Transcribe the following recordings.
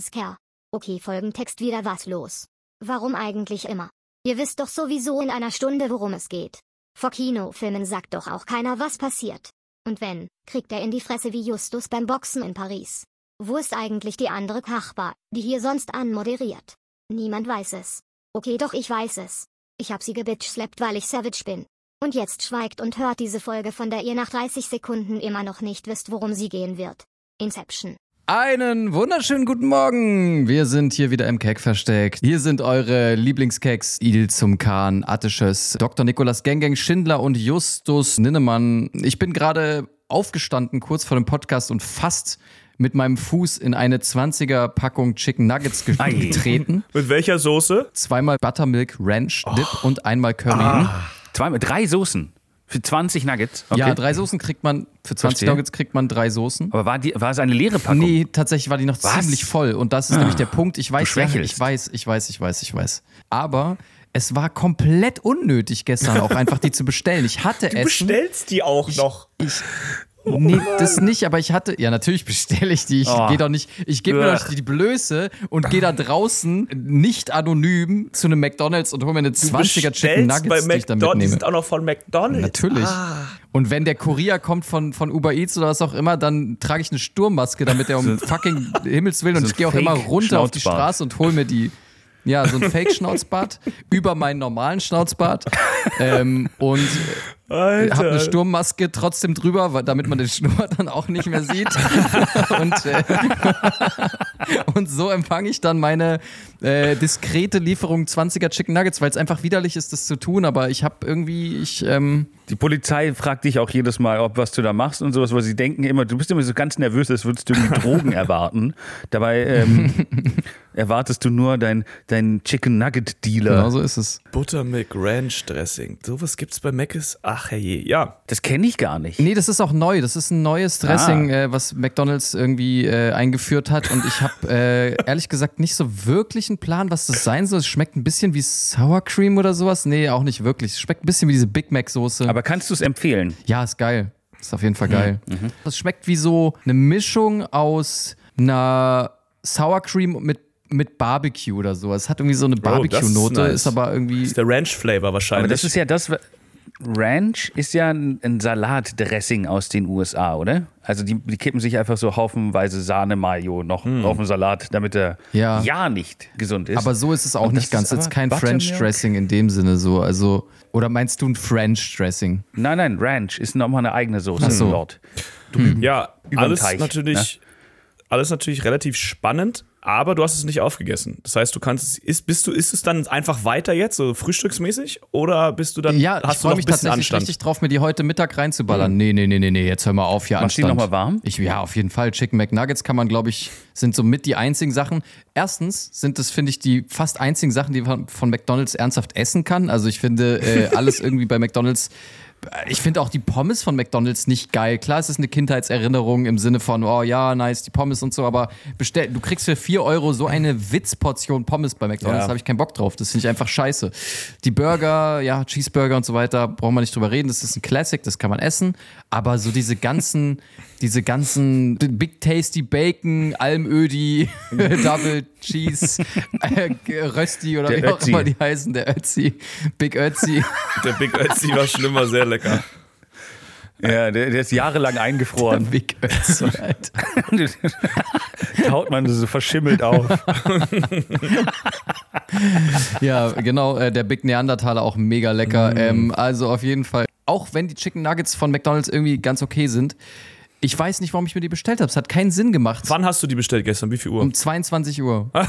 Scare. Okay, Folgentext wieder was los. Warum eigentlich immer? Ihr wisst doch sowieso in einer Stunde, worum es geht. Vor Kinofilmen sagt doch auch keiner, was passiert. Und wenn, kriegt er in die Fresse wie Justus beim Boxen in Paris. Wo ist eigentlich die andere Kachbar, die hier sonst anmoderiert? Niemand weiß es. Okay, doch ich weiß es. Ich hab sie gebitchslappt, weil ich Savage bin. Und jetzt schweigt und hört diese Folge, von der ihr nach 30 Sekunden immer noch nicht wisst, worum sie gehen wird. Inception. Einen wunderschönen guten Morgen. Wir sind hier wieder im Keck versteckt. Hier sind eure Lieblingskeks Il zum Kahn, Attisches, Dr. Nikolaus Gengeng Schindler und Justus Ninnemann. Ich bin gerade aufgestanden kurz vor dem Podcast und fast mit meinem Fuß in eine 20er Packung Chicken Nuggets getreten. Mit welcher Soße? Zweimal Buttermilk Ranch Dip oh. und einmal Curry. Ah. Zweimal, drei Soßen. Für 20 Nuggets? Okay. Ja, drei Soßen kriegt man, für 20 Verstehe. Nuggets kriegt man drei Soßen. Aber war, die, war es eine leere Packung? Nee, tatsächlich war die noch Was? ziemlich voll. Und das ist ah, nämlich der Punkt. Ich weiß, ja, ich weiß, ich weiß, ich weiß, ich weiß. Aber es war komplett unnötig gestern auch einfach die zu bestellen. Ich hatte du Essen. Du bestellst die auch ich, noch. Ich, Oh nee, das nicht, aber ich hatte, ja, natürlich bestelle ich die. Ich oh. gehe doch nicht, ich gebe mir doch die Blöße und gehe da draußen nicht anonym zu einem McDonalds und hole mir eine 20er Chicken Nuggets, bei die ich da mitnehme. Die sind auch noch von McDonalds. Natürlich. Ah. Und wenn der Kurier kommt von, von Uber Eats oder was auch immer, dann trage ich eine Sturmmaske, damit er um fucking Himmels Willen und ich gehe auch immer runter auf die Straße und hole mir die. Ja, so ein Fake-Schnauzbart über meinen normalen Schnauzbart. ähm, und Alter. Hab eine Sturmmaske trotzdem drüber, damit man den Schnurr dann auch nicht mehr sieht. und, äh, und so empfange ich dann meine äh, diskrete Lieferung 20er Chicken Nuggets, weil es einfach widerlich ist, das zu tun. Aber ich habe irgendwie, ich. Ähm die Polizei fragt dich auch jedes Mal, ob was du da machst und sowas, weil sie denken immer, du bist immer so ganz nervös, als würdest du irgendwie Drogen erwarten. Dabei ähm, erwartest du nur deinen dein Chicken Nugget Dealer. Genau so ist es. Buttermilk Ranch Dressing. Sowas gibt's bei Mc's. Ach Ach herrje, ja. Das kenne ich gar nicht. Nee, das ist auch neu. Das ist ein neues Dressing, ah. äh, was McDonalds irgendwie äh, eingeführt hat. Und ich habe äh, ehrlich gesagt nicht so wirklich einen Plan, was das sein soll. Es schmeckt ein bisschen wie Sour Cream oder sowas. Nee, auch nicht wirklich. Es schmeckt ein bisschen wie diese Big Mac-Soße. Aber kannst du es empfehlen? Ja, ist geil. Ist auf jeden Fall geil. Mhm. Das schmeckt wie so eine Mischung aus einer Sour Cream mit mit Barbecue oder so. Es hat irgendwie so eine oh, Barbecue-Note, oh, ist, nice. ist, aber irgendwie. Das ist der Ranch-Flavor wahrscheinlich. Aber das ist ja das, Ranch ist ja ein, ein Salatdressing aus den USA, oder? Also die, die kippen sich einfach so haufenweise Sahne-Mayo noch mm. auf den Salat, damit er ja. ja nicht gesund ist. Aber so ist es auch Und nicht ganz. Es ist kein French Dressing in dem Sinne so. Also, oder meinst du ein French Dressing? Nein, nein, Ranch ist nochmal eine eigene Soße Ach so. dort. Hm. Ja, alles Teich, natürlich, ne? alles natürlich relativ spannend aber du hast es nicht aufgegessen. Das heißt, du kannst es, ist, bist du, ist es dann einfach weiter jetzt, so frühstücksmäßig? Oder bist du dann, ja, hast ich freue mich tatsächlich Anstand? richtig drauf, mir die heute Mittag reinzuballern. Mhm. Nee, nee, nee, nee, nee, jetzt hör mal auf, hier Machst Anstand. die nochmal warm? Ich, ja, auf jeden Fall. Chicken McNuggets kann man, glaube ich, sind so mit die einzigen Sachen. Erstens sind es, finde ich, die fast einzigen Sachen, die man von McDonalds ernsthaft essen kann. Also ich finde, äh, alles irgendwie bei McDonalds ich finde auch die Pommes von McDonalds nicht geil. Klar, es ist eine Kindheitserinnerung im Sinne von, oh ja, nice, die Pommes und so, aber bestell, du kriegst für 4 Euro so eine Witzportion Pommes bei McDonalds, ja. habe ich keinen Bock drauf. Das finde ich einfach scheiße. Die Burger, ja, Cheeseburger und so weiter, brauchen wir nicht drüber reden. Das ist ein Classic, das kann man essen. Aber so diese ganzen, diese ganzen Big Tasty Bacon, Almödi, Double Cheese, äh, Rösti oder der wie auch immer die heißen, der Ötzi, Big Ötzi. Der Big Ötzi war schlimmer, sehr lecker. Ja, der, der, ist jahrelang eingefroren. Der Big Ötzi, Alter. Taut man so verschimmelt auf. ja, genau, äh, der Big Neandertaler auch mega lecker. Mm. Ähm, also auf jeden Fall, auch wenn die Chicken Nuggets von McDonalds irgendwie ganz okay sind, ich weiß nicht, warum ich mir die bestellt habe. Es hat keinen Sinn gemacht. Wann hast du die bestellt gestern? Wie viel Uhr? Um 22 Uhr.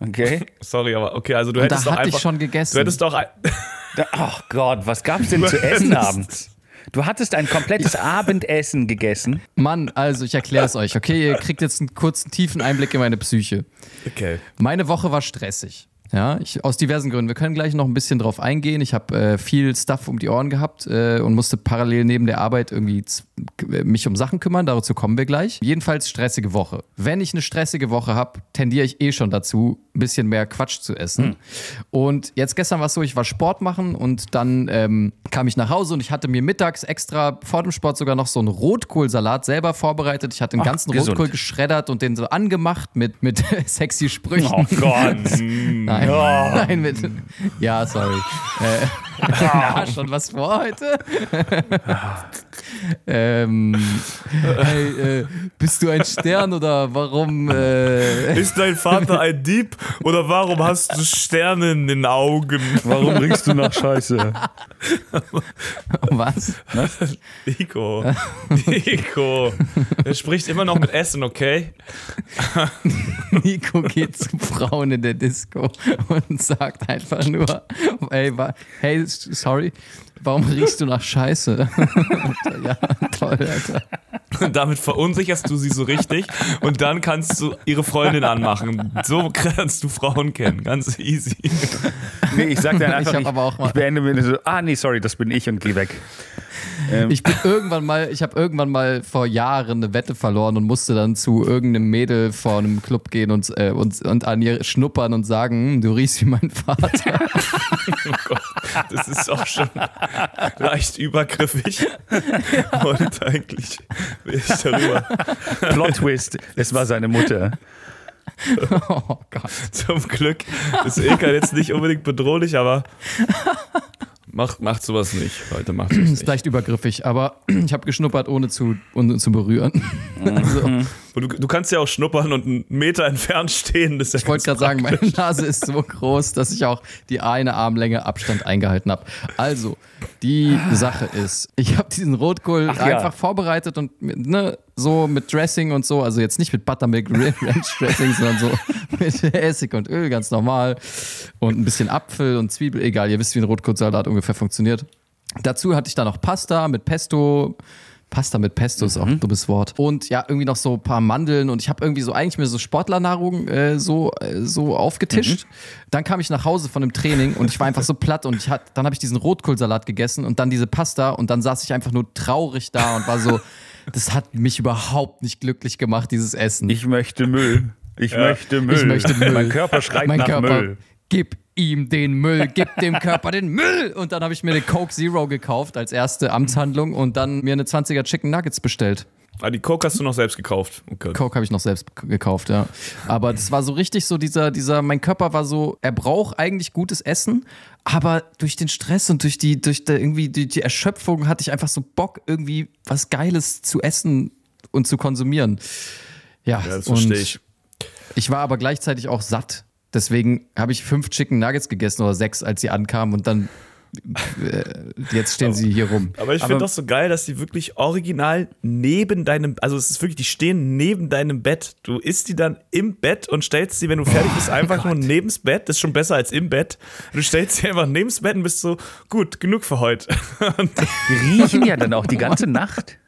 okay. Sorry, aber okay, also du Und hättest da doch hatte einfach, ich schon gegessen. Du hättest doch Ach Gott, was gab's denn zu essen abends? Du hattest ein komplettes Abendessen gegessen. Mann, also ich erkläre es euch, okay? Ihr kriegt jetzt einen kurzen, tiefen Einblick in meine Psyche. Okay. Meine Woche war stressig. Ja, ich, aus diversen Gründen. Wir können gleich noch ein bisschen drauf eingehen. Ich habe äh, viel Stuff um die Ohren gehabt äh, und musste parallel neben der Arbeit irgendwie mich um Sachen kümmern. Dazu kommen wir gleich. Jedenfalls stressige Woche. Wenn ich eine stressige Woche habe, tendiere ich eh schon dazu, ein bisschen mehr Quatsch zu essen. Mhm. Und jetzt gestern war es so, ich war Sport machen und dann ähm, kam ich nach Hause und ich hatte mir mittags extra vor dem Sport sogar noch so einen Rotkohlsalat selber vorbereitet. Ich hatte den Ach, ganzen gesund. Rotkohl geschreddert und den so angemacht mit, mit sexy Sprüchen. Oh Gott. Nein. Oh. Nein, mit. Ja, sorry. Äh, ja, schon was vor heute? ähm, hey, äh, bist du ein Stern oder warum? Äh Ist dein Vater ein Dieb oder warum hast du Sterne in den Augen? Warum riechst du nach Scheiße? Was? Was? Nico. Nico. Er spricht immer noch mit Essen, okay? Nico geht zu Frauen in der Disco und sagt einfach nur, hey, hey sorry, warum riechst du nach Scheiße? ja, toll, Alter. Und damit verunsicherst du sie so richtig und dann kannst du ihre Freundin anmachen. So kannst du Frauen kennen, ganz easy. Nee, ich sag dann einfach, ich, ich, ich beende mir so, ah nee, sorry, das bin ich und geh weg. Ähm. Ich bin irgendwann mal, ich habe irgendwann mal vor Jahren eine Wette verloren und musste dann zu irgendeinem Mädel vor einem Club gehen und, äh, und, und an ihr schnuppern und sagen, hm, du riechst wie mein Vater. oh Gott, das ist auch schon leicht übergriffig. Ja. Und eigentlich will ich darüber. Plot Twist, es war seine Mutter. Oh Gott. Zum Glück ist Ilka jetzt nicht unbedingt bedrohlich, aber Macht, macht sowas nicht, Leute, macht sowas nicht. Ist leicht übergriffig, aber ich habe geschnuppert, ohne zu, ohne zu berühren. also. du, du, kannst ja auch schnuppern und einen Meter entfernt stehen. Ja ich wollte gerade sagen, meine Nase ist so groß, dass ich auch die eine Armlänge Abstand eingehalten habe. Also, die Sache ist, ich habe diesen Rotkohl Ach, einfach ja. vorbereitet und ne, so mit Dressing und so, also jetzt nicht mit Buttermilk Ranch Dressing, sondern so mit Essig und Öl, ganz normal. Und ein bisschen Apfel und Zwiebel, egal, ihr wisst, wie ein Rotkohlsalat ungefähr funktioniert. Dazu hatte ich dann noch Pasta mit Pesto, Pasta mit Pesto ist auch ein mhm. dummes Wort. Und ja, irgendwie noch so ein paar Mandeln und ich habe irgendwie so eigentlich mir so Sportlernahrung äh, so, äh, so aufgetischt. Mhm. Dann kam ich nach Hause von dem Training und ich war einfach so platt und ich hat, dann habe ich diesen Rotkohlsalat gegessen und dann diese Pasta und dann saß ich einfach nur traurig da und war so, das hat mich überhaupt nicht glücklich gemacht, dieses Essen. Ich möchte Müll. Ich ja. möchte Müll. Ich möchte Müll. Mein Körper schreit mein nach Körper, Müll. Gib ihm den Müll, gib dem Körper den Müll. Und dann habe ich mir eine Coke Zero gekauft als erste Amtshandlung und dann mir eine 20er Chicken Nuggets bestellt. Ah, die Coke hast du noch selbst gekauft. Okay. Coke habe ich noch selbst gekauft, ja. Aber das war so richtig so dieser, dieser, mein Körper war so, er braucht eigentlich gutes Essen, aber durch den Stress und durch die, durch die, irgendwie die, die Erschöpfung hatte ich einfach so Bock, irgendwie was Geiles zu essen und zu konsumieren. Ja, ja das verstehe ich. Ich war aber gleichzeitig auch satt. Deswegen habe ich fünf Chicken Nuggets gegessen oder sechs, als sie ankamen und dann äh, jetzt stehen sie hier rum. Aber ich finde doch so geil, dass die wirklich original neben deinem, also es ist wirklich, die stehen neben deinem Bett. Du isst die dann im Bett und stellst sie, wenn du fertig bist, oh einfach Gott. nur neben's Bett. Das ist schon besser als im Bett. Du stellst sie einfach neben's Bett und bist so, gut, genug für heute. die riechen ja dann auch die ganze Nacht.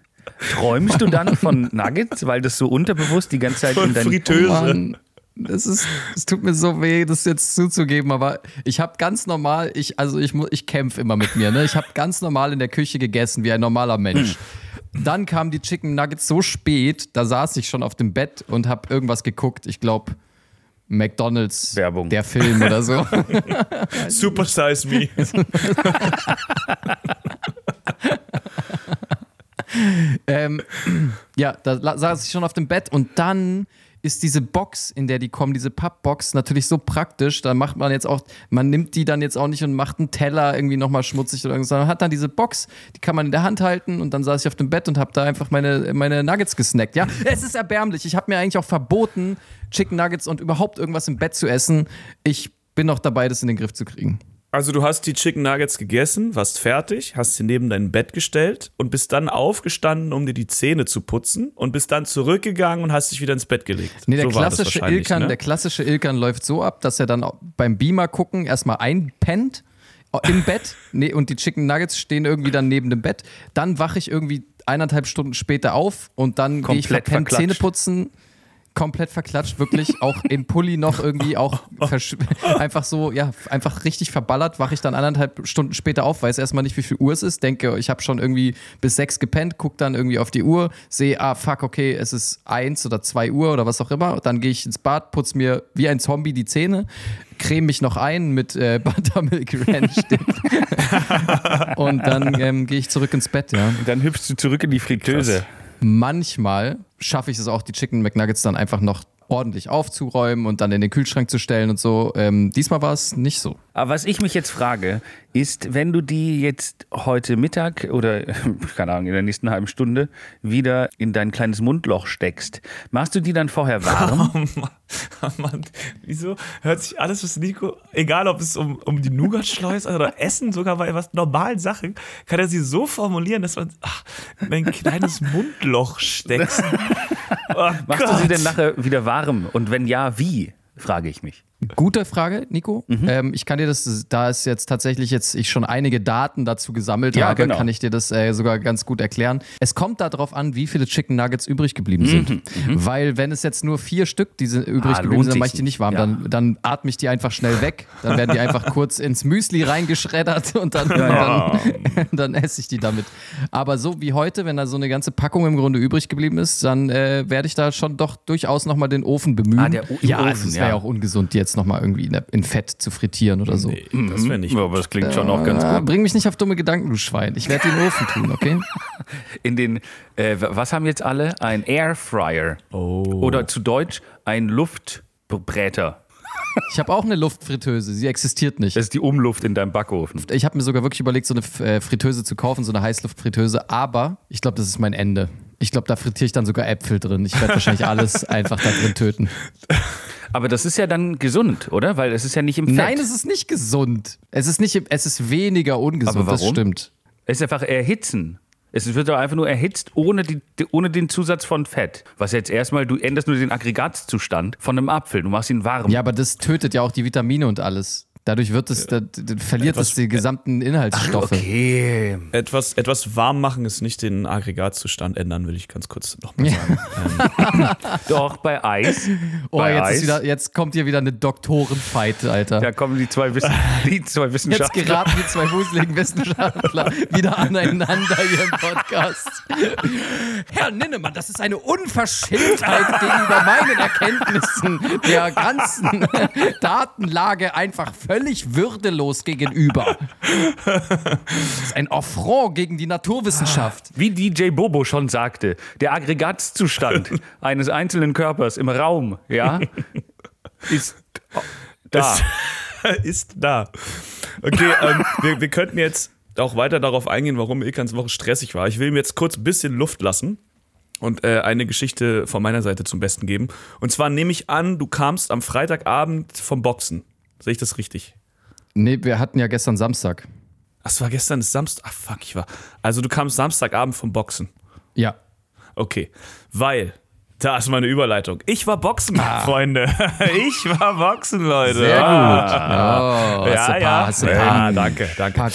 Träumst du dann von Nuggets, weil das so unterbewusst die ganze Zeit von in deinem Fritteuse. Es ist, es tut mir so weh, das jetzt zuzugeben, aber ich habe ganz normal, ich, also ich, ich kämpfe immer mit mir, ne? Ich habe ganz normal in der Küche gegessen, wie ein normaler Mensch. Dann kamen die Chicken Nuggets so spät, da saß ich schon auf dem Bett und habe irgendwas geguckt. Ich glaube, McDonalds Werbung. Der Film oder so. Super Size Me. ähm, ja, da saß ich schon auf dem Bett und dann ist diese Box, in der die kommen, diese Pappbox, natürlich so praktisch. Da macht man jetzt auch, man nimmt die dann jetzt auch nicht und macht einen Teller irgendwie nochmal schmutzig oder irgendwas, sondern hat dann diese Box, die kann man in der Hand halten und dann saß ich auf dem Bett und habe da einfach meine, meine Nuggets gesnackt. Ja, es ist erbärmlich. Ich habe mir eigentlich auch verboten, Chicken Nuggets und überhaupt irgendwas im Bett zu essen. Ich bin noch dabei, das in den Griff zu kriegen. Also du hast die Chicken Nuggets gegessen, warst fertig, hast sie neben dein Bett gestellt und bist dann aufgestanden, um dir die Zähne zu putzen und bist dann zurückgegangen und hast dich wieder ins Bett gelegt. Nee, der, so klassische Ilkan, ne? der klassische Ilkan läuft so ab, dass er dann beim Beamer gucken erstmal einpennt im Bett nee, und die Chicken Nuggets stehen irgendwie dann neben dem Bett. Dann wache ich irgendwie eineinhalb Stunden später auf und dann gehe ich verpennt Zähne putzen komplett verklatscht, wirklich auch im Pulli noch irgendwie auch einfach so, ja, einfach richtig verballert, wache ich dann anderthalb Stunden später auf, weiß erstmal nicht, wie viel Uhr es ist, denke, ich habe schon irgendwie bis sechs gepennt, gucke dann irgendwie auf die Uhr, sehe, ah, fuck, okay, es ist eins oder zwei Uhr oder was auch immer, dann gehe ich ins Bad, putze mir wie ein Zombie die Zähne, creme mich noch ein mit äh, Buttermilk Ranch und dann ähm, gehe ich zurück ins Bett, ja. Und dann hüpfst du zurück in die Fritteuse. Manchmal schaffe ich es auch, die Chicken McNuggets dann einfach noch ordentlich aufzuräumen und dann in den Kühlschrank zu stellen und so. Ähm, diesmal war es nicht so. Aber was ich mich jetzt frage, ist, wenn du die jetzt heute Mittag oder, keine Ahnung, in der nächsten halben Stunde wieder in dein kleines Mundloch steckst, machst du die dann vorher warm? Oh Mann, wieso hört sich alles, was Nico, egal ob es um, um die Nougat-Schleus oder Essen, sogar bei was normalen Sachen, kann er sie so formulieren, dass man ach, mein kleines Mundloch steckst. Oh Machst Gott. du sie denn nachher wieder warm? Und wenn ja, wie? Frage ich mich. Gute Frage, Nico. Mhm. Ähm, ich kann dir das, da es jetzt tatsächlich jetzt ich schon einige Daten dazu gesammelt ja, habe, genau. kann ich dir das äh, sogar ganz gut erklären. Es kommt darauf an, wie viele Chicken Nuggets übrig geblieben mhm. sind. Mhm. Weil wenn es jetzt nur vier Stück diese übrig ah, geblieben sind, dann mache ich die nicht warm. Ja. Dann, dann atme ich die einfach schnell weg. Dann werden die einfach kurz ins Müsli reingeschreddert und dann, ja. dann, dann, esse ich die damit. Aber so wie heute, wenn da so eine ganze Packung im Grunde übrig geblieben ist, dann äh, werde ich da schon doch durchaus nochmal den Ofen bemühen. Ah, der o ja, Ofen, also es wäre ja auch ungesund jetzt jetzt nochmal irgendwie in Fett zu frittieren oder so. Nee, das wäre nicht. Ja, aber das klingt schon auch ganz gut. Bring mich nicht auf dumme Gedanken, du Schwein. Ich werde den Ofen tun, okay? In den, äh, was haben jetzt alle? Ein Airfryer. Oh. Oder zu Deutsch ein Luftbräter. Ich habe auch eine Luftfritteuse, sie existiert nicht. Das ist die Umluft in deinem Backofen. Ich habe mir sogar wirklich überlegt, so eine äh, Fritteuse zu kaufen, so eine Heißluftfritteuse, aber ich glaube, das ist mein Ende. Ich glaube, da frittiere ich dann sogar Äpfel drin. Ich werde wahrscheinlich alles einfach da drin töten. Aber das ist ja dann gesund, oder? Weil es ist ja nicht im Fett. Nein, es ist nicht gesund. Es ist, nicht, es ist weniger ungesund, Aber warum? das stimmt. Es ist einfach erhitzen. Es wird doch einfach nur erhitzt ohne, die, ohne den Zusatz von Fett. Was jetzt erstmal, du änderst nur den Aggregatzustand von einem Apfel. Du machst ihn warm. Ja, aber das tötet ja auch die Vitamine und alles. Dadurch wird es, da, verliert etwas, es die gesamten Inhaltsstoffe. Ach, okay. Etwas, etwas warm machen ist nicht den Aggregatzustand ändern, will ich ganz kurz nochmal sagen. ähm. Doch, bei Eis. Oh, bei jetzt, Eis. Wieder, jetzt kommt hier wieder eine Doktorenfight, Alter. Da kommen die zwei, Wissen, die zwei Wissenschaftler. Jetzt geraten die zwei wuseligen Wissenschaftler wieder aneinander hier im Podcast. Herr Ninnemann, das ist eine Unverschämtheit gegenüber meinen Erkenntnissen der ganzen Datenlage einfach völlig völlig würdelos gegenüber. Das ist ein Affront gegen die Naturwissenschaft. Wie DJ Bobo schon sagte, der Aggregatzustand eines einzelnen Körpers im Raum, ja, ist da. Ist, ist da. Okay, ähm, wir, wir könnten jetzt auch weiter darauf eingehen, warum Ilkans Woche stressig war. Ich will ihm jetzt kurz ein bisschen Luft lassen und äh, eine Geschichte von meiner Seite zum Besten geben. Und zwar nehme ich an, du kamst am Freitagabend vom Boxen. Sehe ich das richtig? Nee, wir hatten ja gestern Samstag. Ach, es war gestern Samstag. Ach, fuck, ich war. Also, du kamst Samstagabend vom Boxen. Ja. Okay. Weil, da ist meine Überleitung. Ich war Boxen, ah. Freunde. Ich war Boxen, Leute. Sehr gut. Ah. Oh, ja, ja. ja, danke, danke. Pack.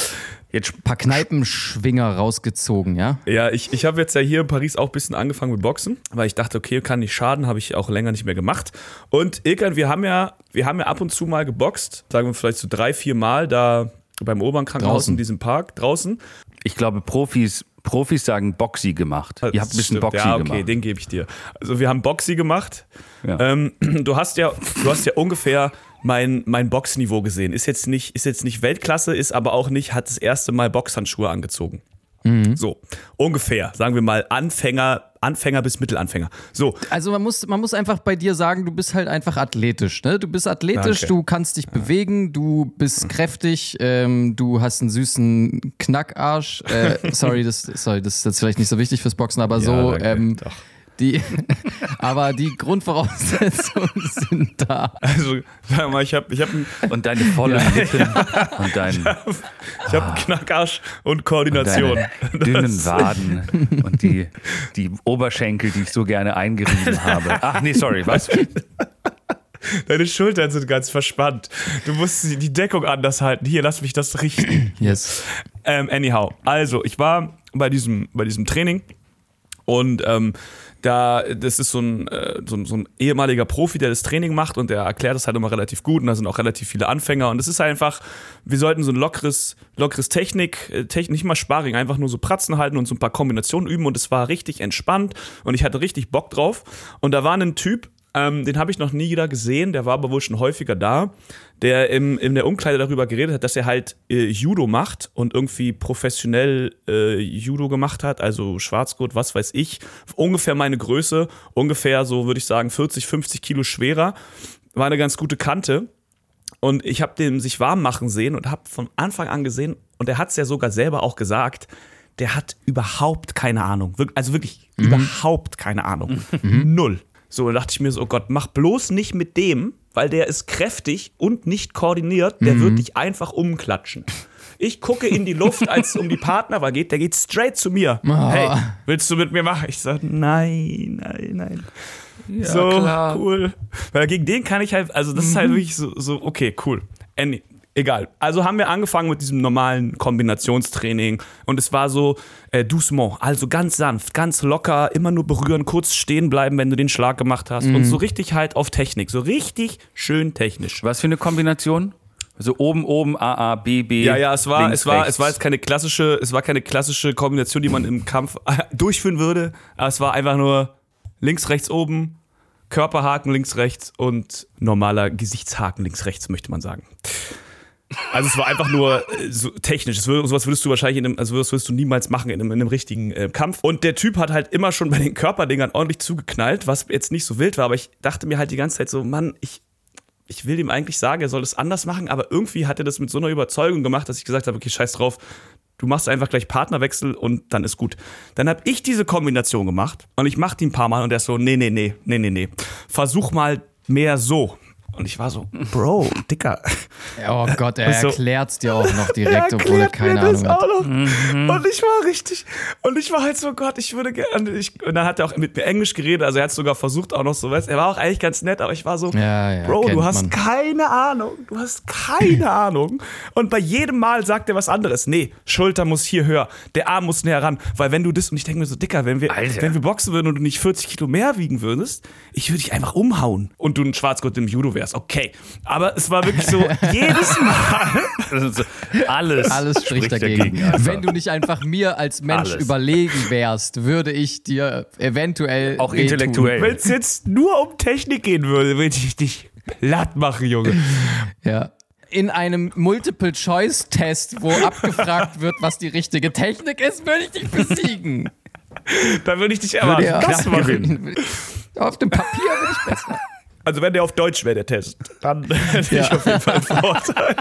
Jetzt ein paar Kneipenschwinger rausgezogen, ja? Ja, ich, ich habe jetzt ja hier in Paris auch ein bisschen angefangen mit Boxen, weil ich dachte, okay, kann nicht schaden, habe ich auch länger nicht mehr gemacht. Und Ilkan, wir haben ja, wir haben ja ab und zu mal geboxt, sagen wir vielleicht so drei, vier Mal da beim Obernkrankenhaus in diesem Park draußen. Ich glaube, Profis Profis sagen Boxy gemacht. Das Ihr habt ein bisschen stimmt. Boxy ja, okay, gemacht. den gebe ich dir. Also wir haben Boxy gemacht. Ja. Ähm, du hast ja, du hast ja ungefähr mein, mein Boxniveau gesehen. Ist jetzt, nicht, ist jetzt nicht Weltklasse, ist aber auch nicht, hat das erste Mal Boxhandschuhe angezogen. Mhm. So, ungefähr, sagen wir mal Anfänger, Anfänger bis Mittelanfänger. So. Also man muss, man muss einfach bei dir sagen, du bist halt einfach athletisch. Ne? Du bist athletisch, Danke. du kannst dich bewegen, du bist kräftig, ähm, du hast einen süßen Knackarsch. Äh, sorry, das, sorry, das ist jetzt vielleicht nicht so wichtig fürs Boxen, aber ja, so. Ähm, die, aber die Grundvoraussetzungen sind da. Also, sag mal, ich habe ich hab Und deine vollen ja, Lippen ja. und dein. Ich habe hab Knackarsch und Koordination. Und dünnen Waden und die, die Oberschenkel, die ich so gerne eingerieben habe. Ach nee, sorry, was? Deine Schultern sind ganz verspannt. Du musst die Deckung anders halten. Hier, lass mich das richten. Yes. Ähm, anyhow, also ich war bei diesem, bei diesem Training und ähm, da, das ist so ein, äh, so, so, ein ehemaliger Profi, der das Training macht und der erklärt das halt immer relativ gut und da sind auch relativ viele Anfänger und es ist einfach, wir sollten so ein lockeres, lockeres Technik, äh, Technik, nicht mal Sparring, einfach nur so Pratzen halten und so ein paar Kombinationen üben und es war richtig entspannt und ich hatte richtig Bock drauf und da war ein Typ, ähm, den habe ich noch nie wieder gesehen, der war aber wohl schon häufiger da, der im, in der Umkleide darüber geredet hat, dass er halt äh, Judo macht und irgendwie professionell äh, Judo gemacht hat, also Schwarzgurt, was weiß ich, ungefähr meine Größe, ungefähr so würde ich sagen 40, 50 Kilo schwerer, war eine ganz gute Kante. Und ich habe den sich warm machen sehen und habe von Anfang an gesehen, und er hat es ja sogar selber auch gesagt, der hat überhaupt keine Ahnung. Also wirklich mhm. überhaupt keine Ahnung. Mhm. Null. So, da dachte ich mir so, oh Gott, mach bloß nicht mit dem, weil der ist kräftig und nicht koordiniert, der mhm. wird dich einfach umklatschen. Ich gucke in die Luft, als es um die Partnerwahl geht, der geht straight zu mir. Oh. Hey, willst du mit mir machen? Ich sage, nein, nein, nein. Ja, so, klar. cool. Weil gegen den kann ich halt, also das mhm. ist halt mhm. wirklich so, so okay, cool. Egal. Also haben wir angefangen mit diesem normalen Kombinationstraining und es war so äh, doucement, also ganz sanft, ganz locker, immer nur berühren, kurz stehen bleiben, wenn du den Schlag gemacht hast mhm. und so richtig halt auf Technik, so richtig schön technisch. Was für eine Kombination? Also oben, oben, A, A, B, B. Ja, ja, es war, links, es war, rechts. es war jetzt keine klassische, es war keine klassische Kombination, die man im Kampf durchführen würde. Aber es war einfach nur links, rechts, oben, Körperhaken links, rechts und normaler Gesichtshaken links, rechts, möchte man sagen. Also es war einfach nur äh, so technisch. sowas würdest du wahrscheinlich in einem, also das würdest du niemals machen in einem, in einem richtigen äh, Kampf. Und der Typ hat halt immer schon bei den Körperdingern ordentlich zugeknallt, was jetzt nicht so wild war, aber ich dachte mir halt die ganze Zeit so, Mann, ich, ich will ihm eigentlich sagen, er soll es anders machen, aber irgendwie hat er das mit so einer Überzeugung gemacht, dass ich gesagt habe, okay, scheiß drauf, du machst einfach gleich Partnerwechsel und dann ist gut. Dann habe ich diese Kombination gemacht und ich mache die ein paar Mal und er ist so, nee, nee, nee, nee, nee, nee. Versuch mal mehr so. Und ich war so, Bro, Dicker. Oh Gott, er so, erklärt's dir auch noch direkt, obwohl er keine mir Ahnung das hat. Auch noch. Mhm. Und ich war richtig, und ich war halt so, Gott, ich würde gerne, und dann hat er auch mit mir Englisch geredet, also er hat sogar versucht auch noch so, weißt er war auch eigentlich ganz nett, aber ich war so, ja, ja, Bro, du hast man. keine Ahnung, du hast keine Ahnung. Und bei jedem Mal sagt er was anderes. Nee, Schulter muss hier höher, der Arm muss näher ran, weil wenn du das, und ich denke mir so, Dicker, wenn wir, wenn wir boxen würden und du nicht 40 Kilo mehr wiegen würdest, ich würde dich einfach umhauen und du ein Schwarzgurt im Judo wärst. Okay. Aber es war wirklich so, jedes Mal. Alles, alles spricht dagegen. dagegen Wenn du nicht einfach mir als Mensch alles. überlegen wärst, würde ich dir eventuell. Auch intellektuell. Wenn es jetzt nur um Technik gehen würde, würde ich dich platt machen, Junge. Ja in einem Multiple-Choice-Test, wo abgefragt wird, was die richtige Technik ist, würde ich dich besiegen. Da würde ich dich erwarten. Das machen. Auf dem Papier würde ich besser. Also wenn der auf Deutsch wäre, der Test, dann hätte ja. ich auf jeden Fall einen Vorteil.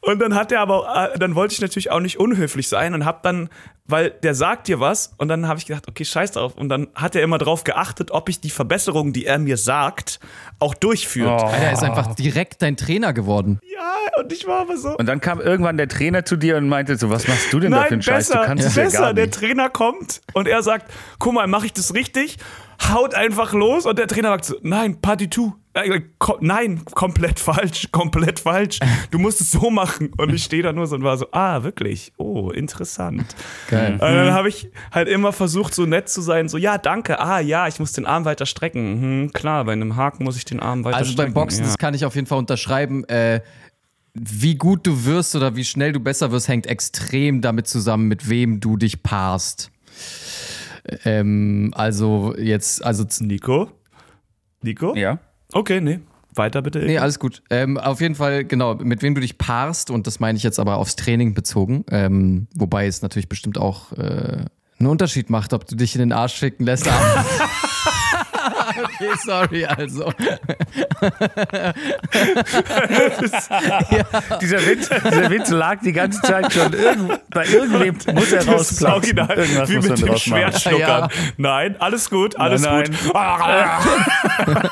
und dann hat er aber, äh, dann wollte ich natürlich auch nicht unhöflich sein und hab dann, weil der sagt dir was und dann habe ich gedacht, okay, scheiß drauf. Und dann hat er immer drauf geachtet, ob ich die Verbesserungen, die er mir sagt, auch durchführt. Oh. Er ist einfach direkt dein Trainer geworden. Ja, und ich war aber so. Und dann kam irgendwann der Trainer zu dir und meinte so, was machst du denn Nein, da für einen besser, Scheiß? Du kannst ja. es ja gar nicht. Der Trainer kommt und er sagt, guck mal, mache ich das richtig? Haut einfach los und der Trainer sagt so, nein, Party 2. Äh, nein, komplett falsch, komplett falsch. Du musst es so machen. Und ich stehe da nur so und war so, ah, wirklich? Oh, interessant. Geil. Und dann mhm. habe ich halt immer versucht, so nett zu sein, so, ja, danke, ah, ja, ich muss den Arm weiter strecken. Mhm, klar, bei einem Haken muss ich den Arm weiter also strecken. Also beim Boxen, ja. das kann ich auf jeden Fall unterschreiben, äh, wie gut du wirst oder wie schnell du besser wirst, hängt extrem damit zusammen, mit wem du dich paarst. Ähm, also jetzt, also. Nico? Nico? Ja. Okay, nee. Weiter bitte. Nee, alles gut. Ähm, auf jeden Fall, genau, mit wem du dich paarst, und das meine ich jetzt aber aufs Training bezogen, ähm, wobei es natürlich bestimmt auch äh, einen Unterschied macht, ob du dich in den Arsch schicken lässt. okay, sorry, also. ja. dieser, Witz, dieser Witz lag die ganze Zeit schon. Irgend, bei irgendwem muss er rausplatzen. Irgendwas Wie muss mit dem Schwertschluckern. Ja. Nein, alles gut, alles nein, gut.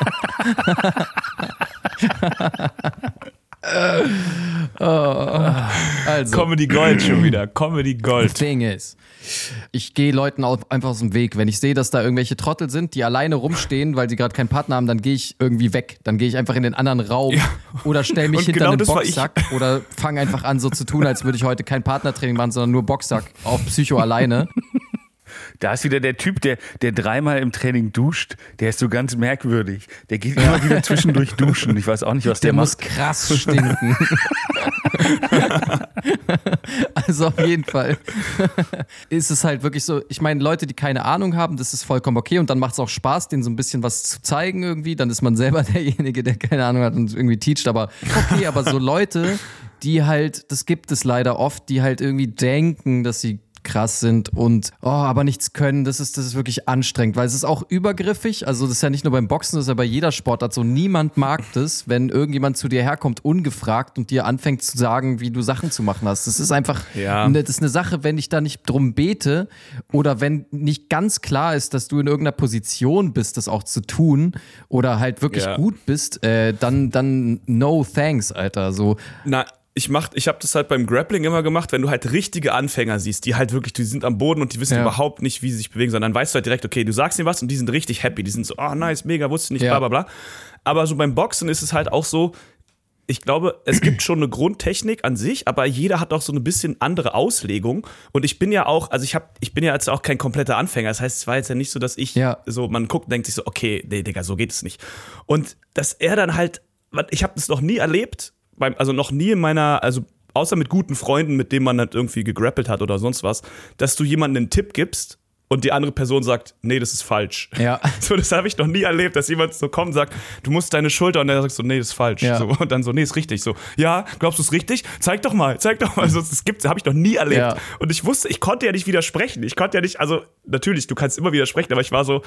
oh. also. Comedy Gold schon wieder. Comedy Gold. Thing ist. Ich gehe Leuten einfach aus dem Weg. Wenn ich sehe, dass da irgendwelche Trottel sind, die alleine rumstehen, weil sie gerade keinen Partner haben, dann gehe ich irgendwie weg. Dann gehe ich einfach in den anderen Raum ja. oder stelle mich hinter genau einen Boxsack oder fange einfach an, so zu tun, als würde ich heute kein Partnertraining machen, sondern nur Boxsack auf Psycho alleine. Da ist wieder der Typ, der, der dreimal im Training duscht. Der ist so ganz merkwürdig. Der geht immer wieder zwischendurch duschen. Ich weiß auch nicht, was der, Der macht. muss krass stinken. also auf jeden Fall ist es halt wirklich so, ich meine, Leute, die keine Ahnung haben, das ist vollkommen okay und dann macht es auch Spaß, denen so ein bisschen was zu zeigen irgendwie. Dann ist man selber derjenige, der keine Ahnung hat und irgendwie teacht. Aber okay, aber so Leute, die halt, das gibt es leider oft, die halt irgendwie denken, dass sie krass sind und oh, aber nichts können, das ist, das ist wirklich anstrengend, weil es ist auch übergriffig. Also, das ist ja nicht nur beim Boxen, das ist ja bei jeder Sportart so. Niemand mag das, wenn irgendjemand zu dir herkommt, ungefragt und dir anfängt zu sagen, wie du Sachen zu machen hast. Das ist einfach, Ja. das ist eine Sache, wenn ich da nicht drum bete oder wenn nicht ganz klar ist, dass du in irgendeiner Position bist, das auch zu tun oder halt wirklich Ja. gut bist, äh, dann, dann no thanks, Alter. So, Na, ich mach, ich habe das halt beim Grappling immer gemacht, wenn du halt richtige Anfänger siehst, die halt wirklich, die sind am Boden und die wissen Ja. überhaupt nicht, wie sie sich bewegen, sondern dann weißt du halt direkt, okay, du sagst ihnen was und die sind richtig happy, die sind so, oh nice, mega, wusste nicht, Ja. bla bla bla. Aber so beim Boxen ist es halt auch so, ich glaube, es gibt schon eine Grundtechnik an sich, aber jeder hat auch so ein bisschen andere Auslegung. Und ich bin ja auch, also ich habe, ich bin ja jetzt auch kein kompletter Anfänger. Das heißt, es war jetzt ja nicht so, dass ich Ja. so, man guckt und denkt sich so, okay, nee, Digga, so geht es nicht. Und dass er dann halt, ich habe das noch nie erlebt, beim, also noch nie in meiner, also außer mit guten Freunden, mit denen man halt irgendwie gegrappelt hat oder sonst was, dass du jemandem einen Tipp gibst und die andere Person sagt, nee, das ist falsch. Ja. So, das habe ich noch nie erlebt, dass jemand so kommt und sagt, du musst deine Schulter und der sagt so, nee, das ist falsch. Ja. So, und dann so, nee, ist richtig. So, ja, glaubst du es richtig? Zeig doch mal, zeig doch mal. Also, das gibt's, habe ich noch nie erlebt. Ja. Und ich wusste, ich konnte ja nicht widersprechen. Ich konnte ja nicht, also natürlich, du kannst immer widersprechen, aber ich war so,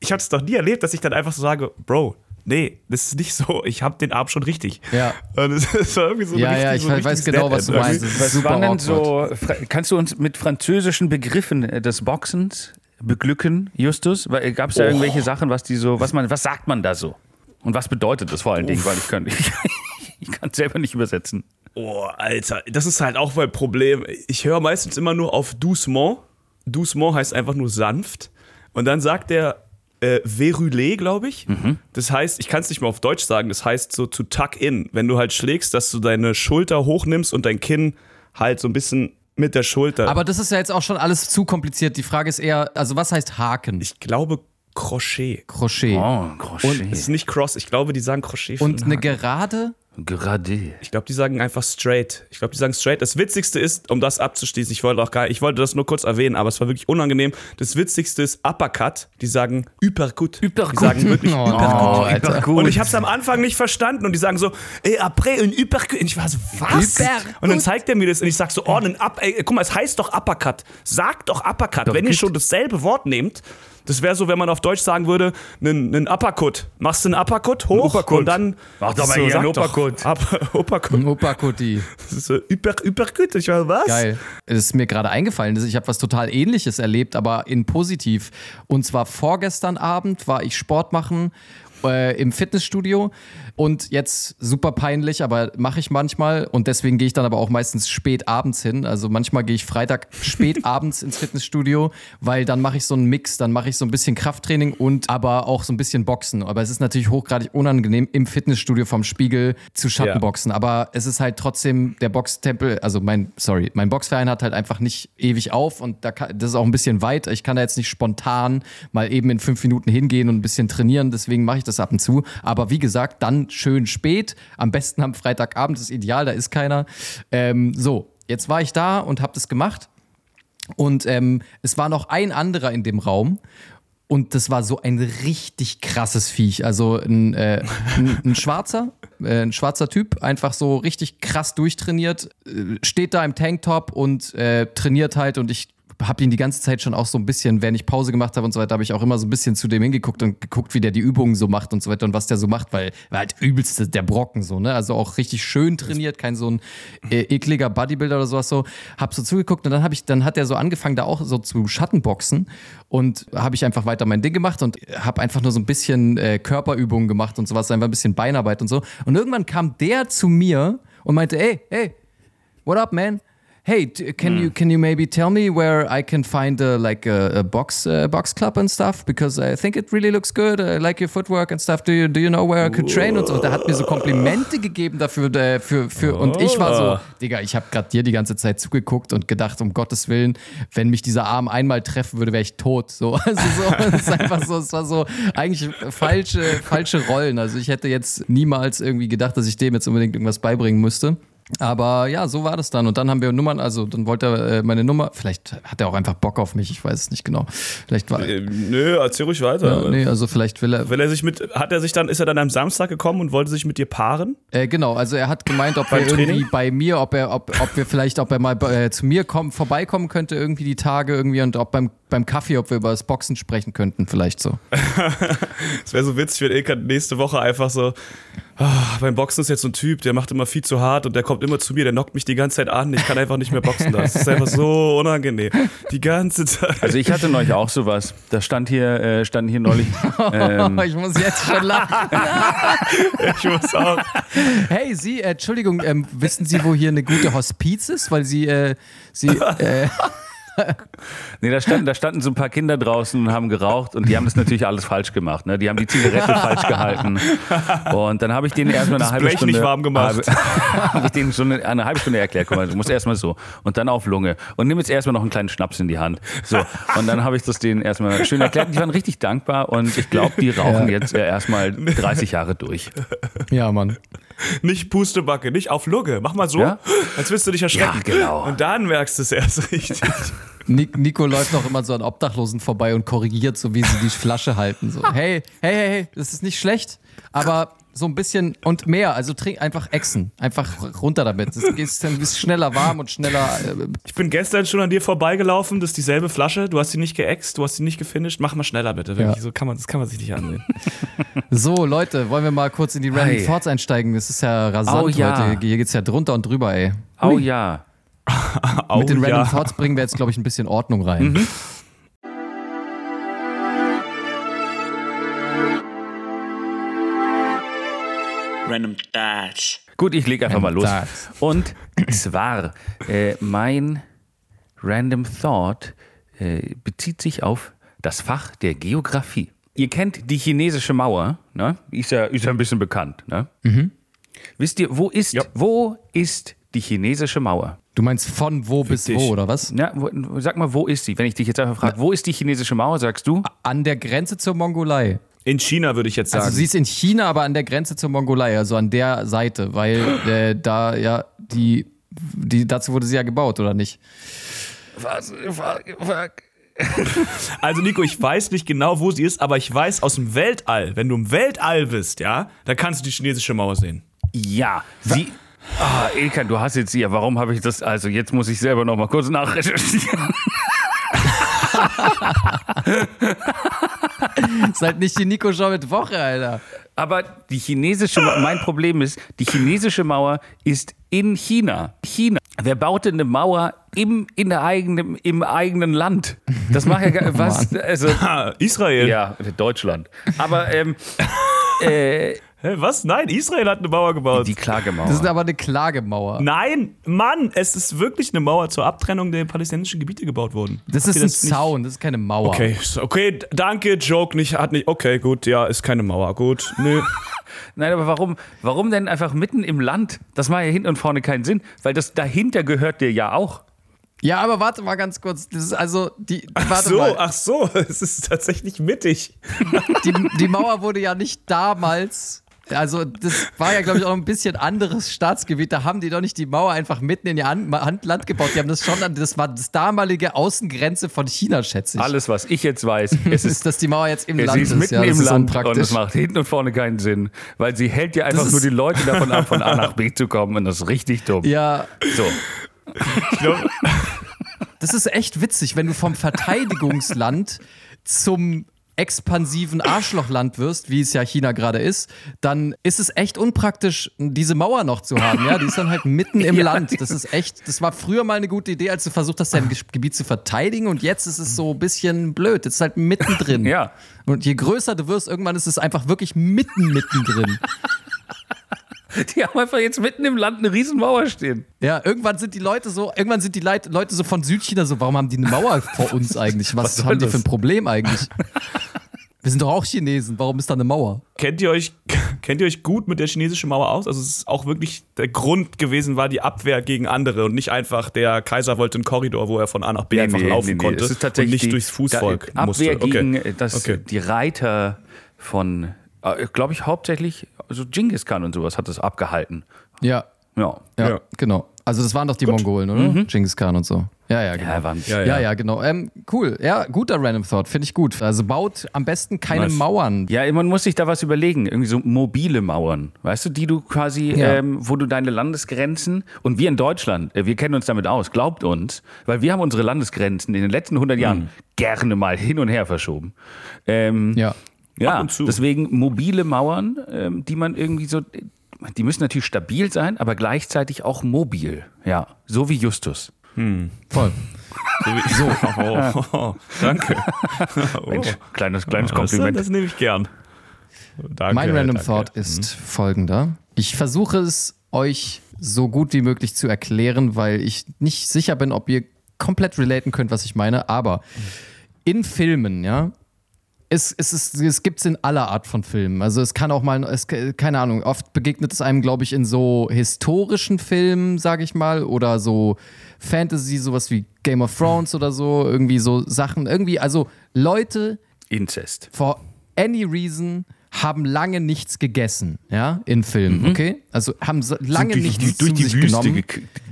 ich hatte es noch nie erlebt, dass ich dann einfach so sage, Bro, nee, das ist nicht so. Ich habe den Arm schon richtig. Ja. Und es es war irgendwie so ein Ja, ja, richtig- ich so weiß genau, was du meinst. Das ist Was super waren so, kannst du uns mit französischen Begriffen äh, des Boxens beglücken, Justus? Gab es da Oh. irgendwelche Sachen, was die so, was man, was sagt man da so? Und was bedeutet das vor allen Dingen? Weil ich kann, ich, ich kann selber nicht übersetzen. Oh, Alter, das ist halt auch mein Problem. Ich höre meistens immer nur auf doucement. Doucement heißt einfach nur sanft. Und dann sagt er äh, verrouillé, glaube ich. Das heißt, ich kann es nicht mal auf Deutsch sagen, das heißt so to tuck in. Wenn du halt schlägst, dass du deine Schulter hochnimmst und dein Kinn halt so ein bisschen mit der Schulter. Aber das ist ja jetzt auch schon alles zu kompliziert. Die Frage ist eher, also was heißt Haken? ich glaube Crochet. Crochet. Oh, Crochet. Es ist nicht Cross, ich glaube, die sagen Crochet. Und eine Haken. Gerade? Gerade. Ich glaube, die sagen einfach straight. Ich glaube, die sagen straight. Das Witzigste ist, um das abzuschließen, ich wollte auch gar, ich wollte das nur kurz erwähnen, aber es war wirklich unangenehm. Das Witzigste ist Uppercut. Die sagen Uppercut. Uppercut. Die sagen wirklich Oh, Uppercut. Alter. Und ich habe es am Anfang nicht verstanden und die sagen so, ey, après un Uppercut. Und ich war so, was? Uppercut. Und dann zeigt er mir das und ich sag so, oh, ein Up, ey, guck mal, es heißt doch Uppercut. Sagt doch Uppercut. Wenn ihr schon dasselbe Wort nehmt, das wäre so, wenn man auf Deutsch sagen würde, einen, einen Uppercut. Machst du einen Uppercut hoch Uppercut. und dann Mach doch mal so, hier einen Uppercut. Up, Uppercut. Ein Opakutti. Das ist so Hyper, Hyperküt. Ich war, was? Geil. Es ist mir gerade eingefallen, dass ich habe was total ähnliches erlebt, aber in positiv. Und zwar vorgestern Abend war ich Sport machen äh, im Fitnessstudio und jetzt super peinlich, aber mache ich manchmal und deswegen gehe ich dann aber auch meistens spät abends hin. Also manchmal gehe ich Freitag spät abends ins Fitnessstudio, weil dann mache ich so einen Mix, dann mache ich so ein bisschen Krafttraining und aber auch so ein bisschen Boxen. Aber es ist natürlich hochgradig unangenehm im Fitnessstudio vom Spiegel zu Schattenboxen, aber es ist halt trotzdem der Boxtempel, also mein sorry, mein Boxverein hat halt einfach nicht ewig auf und da kann, das ist auch ein bisschen weit. Ich kann da jetzt nicht spontan mal eben in fünf Minuten hingehen und ein bisschen trainieren, deswegen mache ich das ab und zu. Aber wie gesagt, dann schön spät, am besten am Freitagabend ist ideal, da ist keiner. Ähm, so, jetzt war ich da und habe das gemacht und ähm, es war noch ein anderer in dem Raum. Und das war so ein richtig krasses Viech. Also ein, äh, ein, ein schwarzer, äh, ein schwarzer Typ, einfach so richtig krass durchtrainiert, äh, steht da im Tanktop und äh, trainiert halt und ich habe ihn die ganze Zeit schon auch so ein bisschen, wenn ich Pause gemacht habe und so weiter, habe ich auch immer so ein bisschen zu dem hingeguckt und geguckt, wie der die Übungen so macht und so weiter und was der so macht, weil war halt übelste der Brocken so, ne? Also auch richtig schön trainiert, kein so ein äh, ekliger Bodybuilder oder sowas so. Hab so zugeguckt und dann habe ich, dann hat er so angefangen, da auch so zu Schattenboxen und habe ich einfach weiter mein Ding gemacht und habe einfach nur so ein bisschen äh, Körperübungen gemacht und sowas, einfach ein bisschen Beinarbeit und so. Und irgendwann kam der zu mir und meinte, ey, hey, what up, man? Hey, can mm. you can you maybe tell me where I can find a, like a, a box uh, box club and stuff because I think it really looks good. I like your footwork and stuff. Do you do you know where I could train und so? Und er hat mir so Komplimente gegeben dafür äh, für, für und ich war so, oh. Digga, ich habe gerade dir die ganze Zeit zugeguckt und gedacht, um Gottes Willen, wenn mich dieser Arm einmal treffen würde, wäre ich tot. So, also so, es ist einfach so, es war so eigentlich falsche falsche Rollen. Also ich hätte jetzt niemals irgendwie gedacht, dass ich dem jetzt unbedingt irgendwas beibringen müsste. Aber ja, so war das dann. Und dann haben wir Nummern, also dann wollte er äh, meine Nummer, vielleicht hat er auch einfach Bock auf mich, ich weiß es nicht genau. Vielleicht war. Äh, nö, erzähl ruhig weiter. Ja, nee, also vielleicht will er. Will er sich mit, hat er sich dann, ist er dann am Samstag gekommen und wollte sich mit dir paaren? Äh, genau, also er hat gemeint, ob er irgendwie bei mir, ob er, ob, ob wir vielleicht, ob er mal äh, zu mir kommen, vorbeikommen könnte, irgendwie die Tage irgendwie und ob beim, beim Kaffee, ob wir über das Boxen sprechen könnten, vielleicht so. Es wäre so witzig, wenn Ilka nächste Woche einfach so, oh, beim Boxen ist jetzt so ein Typ, der macht immer viel zu hart und der kommt immer zu mir, der knockt mich die ganze Zeit an, ich kann einfach nicht mehr boxen. Das ist einfach so unangenehm. Die ganze Zeit. Also ich hatte neulich auch sowas. Da stand hier, äh, stand hier neulich. Ähm, ich muss jetzt schon lachen. ich muss auch. Hey, Sie, äh, Entschuldigung, ähm, wissen Sie, wo hier eine gute Hospiz ist? Weil Sie, äh, Sie, äh, nee, da standen, da standen so ein paar Kinder draußen und haben geraucht und die haben das natürlich alles falsch gemacht. Ne? Die haben die Zigarette falsch gehalten. Und dann habe ich denen erstmal eine das halbe Blech Stunde. nicht warm gemacht. Habe hab ich denen schon eine, eine, halbe Stunde erklärt. Guck mal, du musst erstmal so. Und dann auf Lunge. Und nimm jetzt erstmal noch einen kleinen Schnaps in die Hand. So. Und dann habe ich das denen erstmal schön erklärt. Die waren richtig dankbar und ich glaube, die rauchen ja. jetzt erstmal 30 Jahre durch. Ja, Mann. Nicht Pustebacke, nicht auf Lunge. Mach mal so, ja? als wirst du dich erschrecken. Ja, genau. Und dann merkst du es erst richtig. Nico läuft noch immer so an Obdachlosen vorbei und korrigiert, so wie sie die Flasche halten. So, hey, hey, hey, hey, das ist nicht schlecht, aber so ein bisschen und mehr. Also trink einfach Echsen. Einfach runter damit. Es ist ein bisschen schneller warm und schneller. Äh ich bin gestern schon an dir vorbeigelaufen. Das ist dieselbe Flasche. Du hast sie nicht geäxt, du hast sie nicht gefinisht. Mach mal schneller bitte. Ja. So kann man, das kann man sich nicht ansehen. so, Leute, wollen wir mal kurz in die Random. Thoughts einsteigen? Das ist ja rasant oh, ja. heute. Hier geht's ja drunter und drüber, ey. Oh ja. Mit den Random ja. Thoughts bringen wir jetzt, glaube ich, ein bisschen Ordnung rein. Mhm. Random Thoughts. Gut, ich lege einfach Random mal los. Thoughts. Und zwar, äh, mein Random Thought äh, bezieht sich auf das Fach der Geografie. Ihr kennt die chinesische Mauer, ne? Ist ja, ist ja ein bisschen bekannt, ne? Mhm. Wisst ihr, wo ist, ja. wo ist die chinesische Mauer? Du meinst von wo bis wo, oder was? Ja, wo, sag mal, wo ist sie? Wenn ich dich jetzt einfach frage, wo ist die chinesische Mauer, sagst du? An der Grenze zur Mongolei. In China würde ich jetzt also sagen. Also sie ist in China, aber an der Grenze zur Mongolei, also an der Seite, weil äh, da ja die, die, dazu wurde sie ja gebaut, oder nicht? Was? Also Nico, ich weiß nicht genau, wo sie ist, aber ich weiß aus dem Weltall, wenn du im Weltall bist, ja, da kannst du die chinesische Mauer sehen. Ja, sie Ah, Ilkan, du hast jetzt hier, warum habe ich das, also jetzt muss ich selber noch mal kurz nachrecherchieren. ist halt nicht die Nico-Show mit Woche, Alter. Aber die chinesische, mein Problem ist, die chinesische Mauer ist in China. China. Wer baute eine Mauer im, in der eigenen, im eigenen Land? Das macht ja was. Also, Israel. Ja, Deutschland. Aber ähm, äh, Hä, was? Nein, Israel hat eine Mauer gebaut. Die Klagemauer. Das ist aber eine Klagemauer. Nein, Mann, es ist wirklich eine Mauer zur Abtrennung der palästinensischen Gebiete gebaut worden. Das Habt ist ein das Zaun, das ist keine Mauer. Okay, okay, danke, Joke, nicht, hat nicht, okay, gut, ja, ist keine Mauer, gut, nö. Nein, aber warum, warum denn einfach mitten im Land? Das macht ja hinten und vorne keinen Sinn, weil das dahinter gehört dir ja auch. Ja, aber warte mal ganz kurz. Das ist also die. Ach so, mal. ach so, es ist tatsächlich mittig. Die, die Mauer wurde ja nicht damals also das war ja, glaube ich, auch ein bisschen anderes Staatsgebiet. Da haben die doch nicht die Mauer einfach mitten in ihr Handland gebaut. Die haben das schon, das war das damalige Außengrenze von China, schätze ich. Alles, was ich jetzt weiß, es ist, dass die Mauer jetzt im Land ist. mitten ja, im Land und es macht hinten und vorne keinen Sinn, weil sie hält ja einfach nur die Leute davon ab, von A nach B zu kommen und das ist richtig dumm. Ja. So. Ich glaube, das ist echt witzig, wenn du vom Verteidigungsland zum expansiven Arschlochland wirst, wie es ja China gerade ist, dann ist es echt unpraktisch, diese Mauer noch zu haben. Ja, die ist dann halt mitten im ja. Land. Das ist echt, das war früher mal eine gute Idee, als du versucht hast, dein Gebiet zu verteidigen und jetzt ist es so ein bisschen blöd. Jetzt ist halt mittendrin. Ja. Und je größer du wirst, irgendwann ist es einfach wirklich mitten, mittendrin. Die haben einfach jetzt mitten im Land eine Riesenmauer stehen. Ja, irgendwann sind die Leute so, irgendwann sind die Leute so von Südchina so, warum haben die eine Mauer vor uns eigentlich? Was, Was haben die für ein Problem eigentlich? Wir sind doch auch Chinesen, warum ist da eine Mauer? Kennt ihr euch, kennt ihr euch gut mit der chinesischen Mauer aus? Also es ist auch wirklich der Grund gewesen, war die Abwehr gegen andere und nicht einfach der Kaiser wollte einen Korridor, wo er von A nach B nee, einfach nee, laufen nee, konnte es ist tatsächlich und nicht durchs Fußvolk da, Abwehr musste. gegen okay. das, okay. die Reiter von, äh, glaube ich, hauptsächlich, also Genghis Khan und sowas hat das abgehalten. Ja. Ja. Ja, ja. genau. Also das waren doch die Gut. Mongolen, oder? Mhm. Genghis Khan und so. Ja, ja, genau. Ja, waren, ja, ja. ja, genau. Ähm, cool. Ja, guter Random Thought, finde ich gut. Also baut am besten keine was? Mauern. Ja, man muss sich da was überlegen. Irgendwie so mobile Mauern. Weißt du, die du quasi, ähm, wo du deine Landesgrenzen und wir in Deutschland, äh, wir kennen uns damit aus, glaubt uns, weil wir haben unsere Landesgrenzen in den letzten 100 Jahren mhm. gerne mal hin und her verschoben. Ähm, ja. Ja, deswegen mobile Mauern, ähm, die man irgendwie so, die müssen natürlich stabil sein, aber gleichzeitig auch mobil. Ja, so wie Justus. Hm. Voll. So. Oh, oh, danke. Mensch, kleines, kleines Kompliment. Das, das nehme ich gern. Danke, mein Random danke. Thought ist hm. folgender. Ich versuche es euch so gut wie möglich zu erklären, weil ich nicht sicher bin, ob ihr komplett relaten könnt, was ich meine. Aber in Filmen, ja, es, es, ist, es gibt es in aller Art von Filmen. Also es kann auch mal, es, keine Ahnung, oft begegnet es einem, glaube ich, in so historischen Filmen, sage ich mal, oder so Fantasy, sowas wie Game of Thrones oder so, irgendwie so Sachen, irgendwie, also Leute. Inzest. For any reason haben lange nichts gegessen, ja, in Filmen, mhm. okay? Also haben so lange durch, nichts durch, durch die Wüste genommen,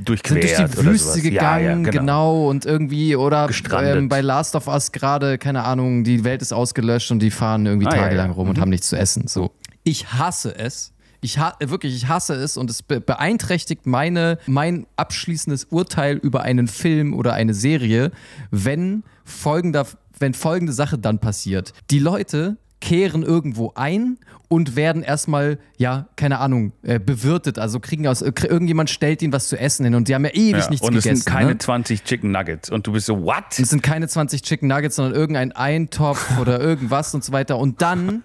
durchquert sind durch die Wüste gegangen, ja, ja, genau. genau. und irgendwie oder ähm, bei Last of Us gerade, keine Ahnung, die Welt ist ausgelöscht und die fahren irgendwie ah, tagelang ja, rum mhm. und haben nichts zu essen. So, ich hasse es. Ich ha wirklich, ich hasse es und es be beeinträchtigt meine, mein abschließendes Urteil über einen Film oder eine Serie, wenn folgender, wenn folgende Sache dann passiert. Die Leute kehren irgendwo ein und werden erstmal, ja, keine Ahnung, äh, bewirtet. Also kriegen aus, äh, irgendjemand stellt ihnen was zu essen hin und die haben ja ewig ja, nichts und gegessen. Und es sind keine ne? 20 Chicken Nuggets und du bist so, what? Es sind keine 20 Chicken Nuggets, sondern irgendein Eintopf oder irgendwas und so weiter. Und dann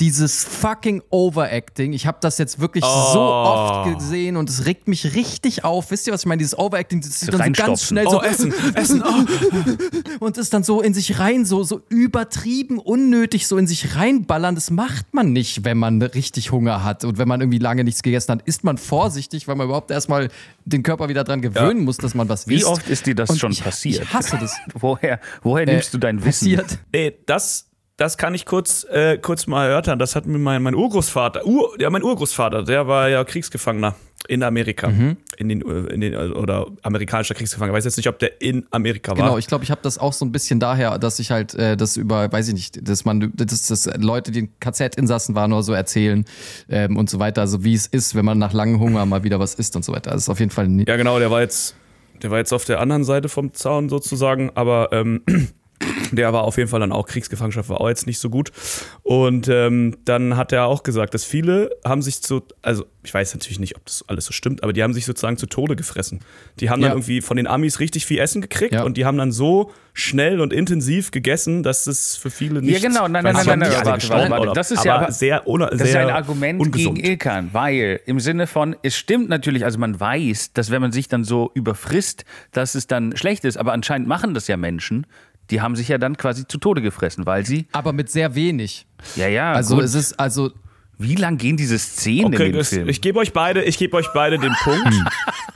dieses fucking Overacting. Ich habe das jetzt wirklich oh. so oft gesehen und es regt mich richtig auf. Wisst ihr, was ich meine? Dieses Overacting, das ist dann so ganz schnell so oh, essen, essen, oh. und ist dann so in sich rein, so, so übertrieben, unnötig so in sich reinballern. Das macht man nicht, wenn man richtig Hunger hat und wenn man irgendwie lange nichts gegessen hat. Ist man vorsichtig, weil man überhaupt erstmal den Körper wieder dran gewöhnen ja. muss, dass man was Wie isst. oft ist dir das und schon ich, passiert? Ich hasse das. woher, woher äh, nimmst du dein Wissen? Passiert. Ey, das das kann ich kurz, äh, kurz mal erörtern. Das hat mir mein, mein Urgroßvater, Ur, ja, mein Urgroßvater, der war ja Kriegsgefangener in Amerika. Mhm. In den, äh, in den, oder amerikanischer Kriegsgefangener. Ich weiß jetzt nicht, ob der in Amerika war. Genau, ich glaube, ich habe das auch so ein bisschen daher, dass ich halt äh, das über, weiß ich nicht, dass man, dass, dass Leute, die KZ-Insassen waren oder so erzählen ähm, und so weiter. Also wie es ist, wenn man nach langem Hunger mal wieder was isst und so weiter. Das ist auf jeden Fall. Ja, genau, der war jetzt, der war jetzt auf der anderen Seite vom Zaun sozusagen, aber ähm, der war auf jeden Fall dann auch Kriegsgefangenschaft, war auch jetzt nicht so gut. Und ähm, dann hat er auch gesagt, dass viele haben sich zu, also ich weiß natürlich nicht, ob das alles so stimmt, aber die haben sich sozusagen zu Tode gefressen. Die haben dann irgendwie von den Amis richtig viel Essen gekriegt ja. und die haben dann so schnell und intensiv gegessen, dass es für viele nicht. Ja, genau, nein, nein, nein, nein, nein, warte, warte, warte. Das ist ja sehr, das sehr ist ein Argument ungesund. gegen Ilkan, weil im Sinne von, es stimmt natürlich, also man weiß, dass wenn man sich dann so überfrisst, dass es dann schlecht ist, aber anscheinend machen das ja Menschen, die haben sich ja dann quasi zu Tode gefressen, weil sie. Aber mit sehr wenig. Ja, ja. Also gut. es ist, also. Wie lang gehen diese Szenen okay, in dem das, Film? Ich gebe euch beide, ich gebe euch beide den Punkt.